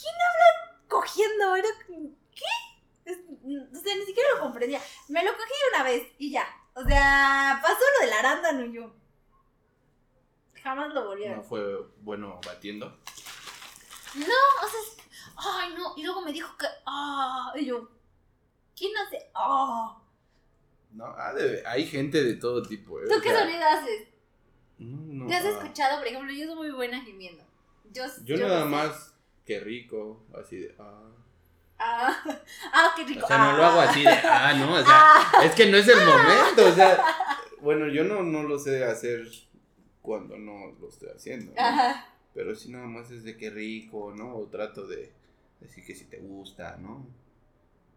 cogiendo, era como, ¿qué? O sea, ni siquiera lo comprendía. Me lo cogí una vez y ya. O sea, pasó lo del arándano y yo. Jamás lo volví a ver. No fue bueno batiendo. No, o sea, es- ay, no. Y luego me dijo que, ah, y yo, ¿quién hace? Ah. No, ah, de- hay gente de todo tipo. ¿eh? ¿Tú O qué sea, sonido haces? No, no. ¿Te has ah, escuchado? Por ejemplo, yo soy muy buena gimiendo. Yo, Yo yo nada sé. más que rico, así de. Ah. Ah, [LAUGHS] ah, qué rico. O sea, no lo Ah. hago así de. Ah, no, o sea, Ah. es que no es el momento, o sea. [LAUGHS] Bueno, yo no, no lo sé hacer cuando no lo estoy haciendo. ¿no? Ajá. Pero sí nada más es de que rico, ¿no? O trato de decir que si te gusta, ¿no?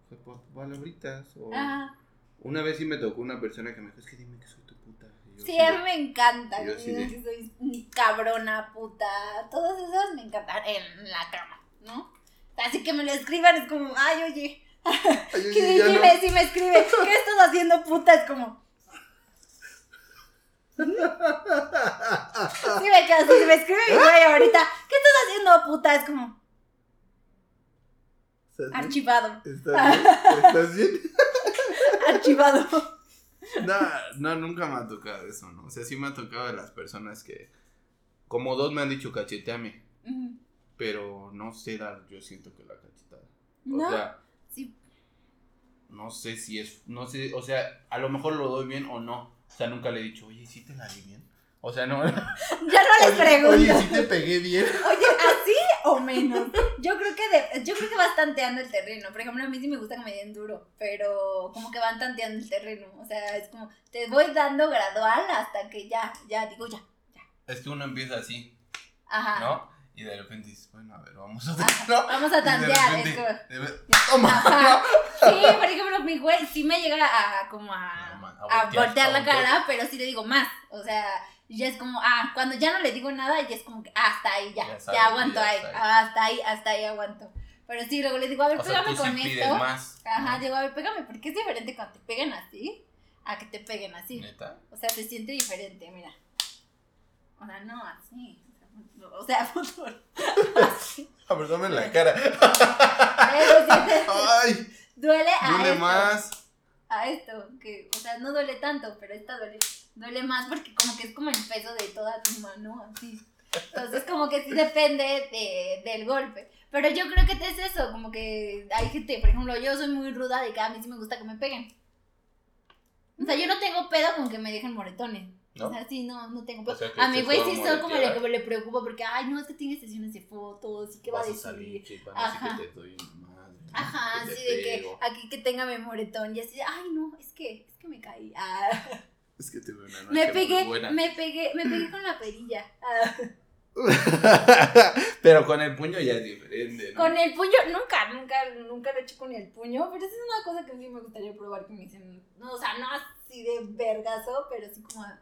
O sea, por palabritas. O... Ajá. Una vez sí me tocó una persona que me dijo, es que dime que soy tu puta. Yo Sí, a mí me encanta. Yo que sí de- que soy cabrona, puta. Todas esas me encantan en la cama, ¿no? Así que me lo escriban, es como, ay, oye. "Ay, oye, Que ya si, no". me, escribe, ¿qué estás haciendo, puta? Es como. Sí me quedo así, si me escribe mi güey ahorita, ¿qué estás haciendo, puta? Es como ¿Estás bien? archivado, ¿Estás bien? ¿Estás bien? archivado. No, no, nunca me ha tocado eso, ¿no? O sea, sí me ha tocado de las personas que, como dos me han dicho cacheteame, Ujú. Pero no sé dar, yo siento que la cachetada. O ¿No? sea, Sí. no sé si es, no sé, o sea, a lo mejor lo doy bien o no. O sea, nunca le he dicho, oye, ¿sí te la di bien? O sea, no. Ya no [LAUGHS] les pregunto. Oye, sí te pegué bien. [LAUGHS] Oye, ¿así o menos? Yo creo que de, yo creo que vas tanteando el terreno. Por ejemplo, a mí sí me gusta que me den duro, pero como que van tanteando el terreno. O sea, es como, te voy dando gradual hasta que ya, ya, digo ya, ya. Es que uno empieza así, Ajá. ¿no? Y de repente dices, bueno, a ver, vamos a Ajá, ¿no? Vamos a Y de tantear. repente, de. [LAUGHS] Sí, por ejemplo, mi güey sí me llega a como a, voltear, a la voltear. cara, pero sí le digo más. O sea, ya es como, ah, cuando ya no le digo nada, ya es como que ah, hasta ahí ya, Ya aguanto ya ahí, ah, hasta ahí, hasta ahí aguanto. Pero sí, luego le digo, a ver, O pégame con esto. más. Ajá, ¿no? digo, a ver, pégame, porque es diferente cuando te pegan así a que te peguen así. ¿Neta? O sea, se siente diferente, mira. O sea, no así. O sea, [LAUGHS] fútbol. [LAUGHS] Así. A ver, dame la cara. ¡Ay! Duele a Duele esto. más. a esto, que, o sea, no duele tanto, pero esta duele, duele más porque como que es como el peso de toda tu mano, así. Entonces como que sí depende de, del golpe. Pero yo creo que es eso, como que hay gente, por ejemplo, yo soy muy ruda de que a mí sí me gusta que me peguen. O sea, yo no tengo pedo con que me dejen moretones. ¿No? O sea, sí, no, no tengo. O sea, a mi güey sí son como le, le preocupa porque, ay, no, es que tiene sesiones de fotos y qué va a decir. salir, Ajá. que te doy madre. Ajá, Que te así de que aquí que tenga mi moretón y así, ay, no, es que, es que me caí. Ah. Es que tuve una noche Me muy pegué, buena. me pegué, me pegué con la perilla. Ah, [LAUGHS] Pero con el puño ya es diferente, ¿no? Con el puño, nunca, nunca, nunca lo he hecho con el puño, pero esa es una cosa que sí me gustaría probar que me dicen, no, o sea, no así de vergazo, pero sí como, ah,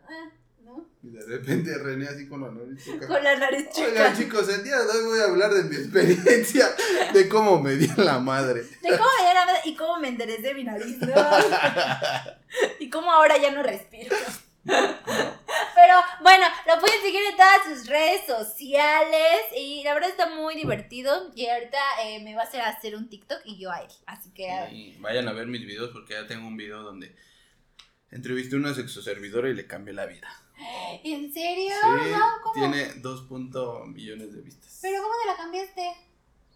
¿no? Y de repente René así con la nariz chica. Con la nariz chica. Oigan chicos, el día de hoy voy a hablar de mi experiencia de cómo me di la madre. De cómo me dio la madre y cómo me enderecé mi nariz, ¿no? [LAUGHS] y cómo ahora ya no respiro. [LAUGHS] Pero bueno, lo pueden seguir en todas sus redes sociales y la verdad está muy divertido y ahorita eh, me va a hacer hacer un TikTok y yo a él. Así que Y vayan a ver mis videos porque ya tengo un video donde entrevisté a una sexoservidora y le cambié la vida. ¿En serio? Sí, No, ¿cómo? tiene 2 punto millones de vistas. ¿Pero cómo te la cambiaste?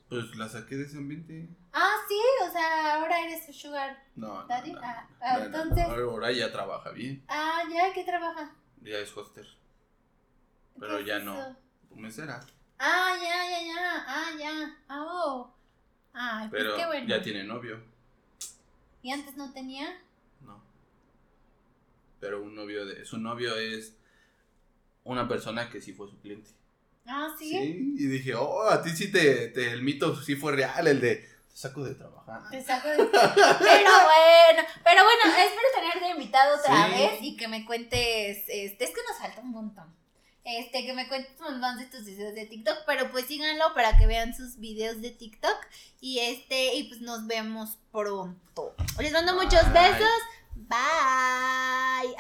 Pues la saqué de ese ambiente. Ah, sí, o sea, ahora eres su sugar. No, no, Daddy, no, ah, no, ah, no, no, entonces- Ahora ya trabaja bien. Ah, ya, ¿qué trabaja? Ya es hoster. ¿Qué Pero es ya eso? no. Mesera. Ah, ya, ya, ya. Ah, ya. Ah, oh. Pues Pero qué bueno. ya tiene novio. ¿Y antes no tenía? No. Pero un novio de. Su novio es una persona que sí fue su cliente. Ah, sí. Sí, y dije, oh, a ti sí te, te- el mito sí fue real, el de te saco de trabajar. Te saco de... Pero bueno, pero bueno, espero tenerte invitado otra Sí. vez y que me cuentes, este, es que nos falta un montón. Este, que me cuentes un montón de tus videos de TikTok, pero pues síganlo para que vean sus videos de TikTok y este, y pues nos vemos pronto. Les mando muchos besos. Bye.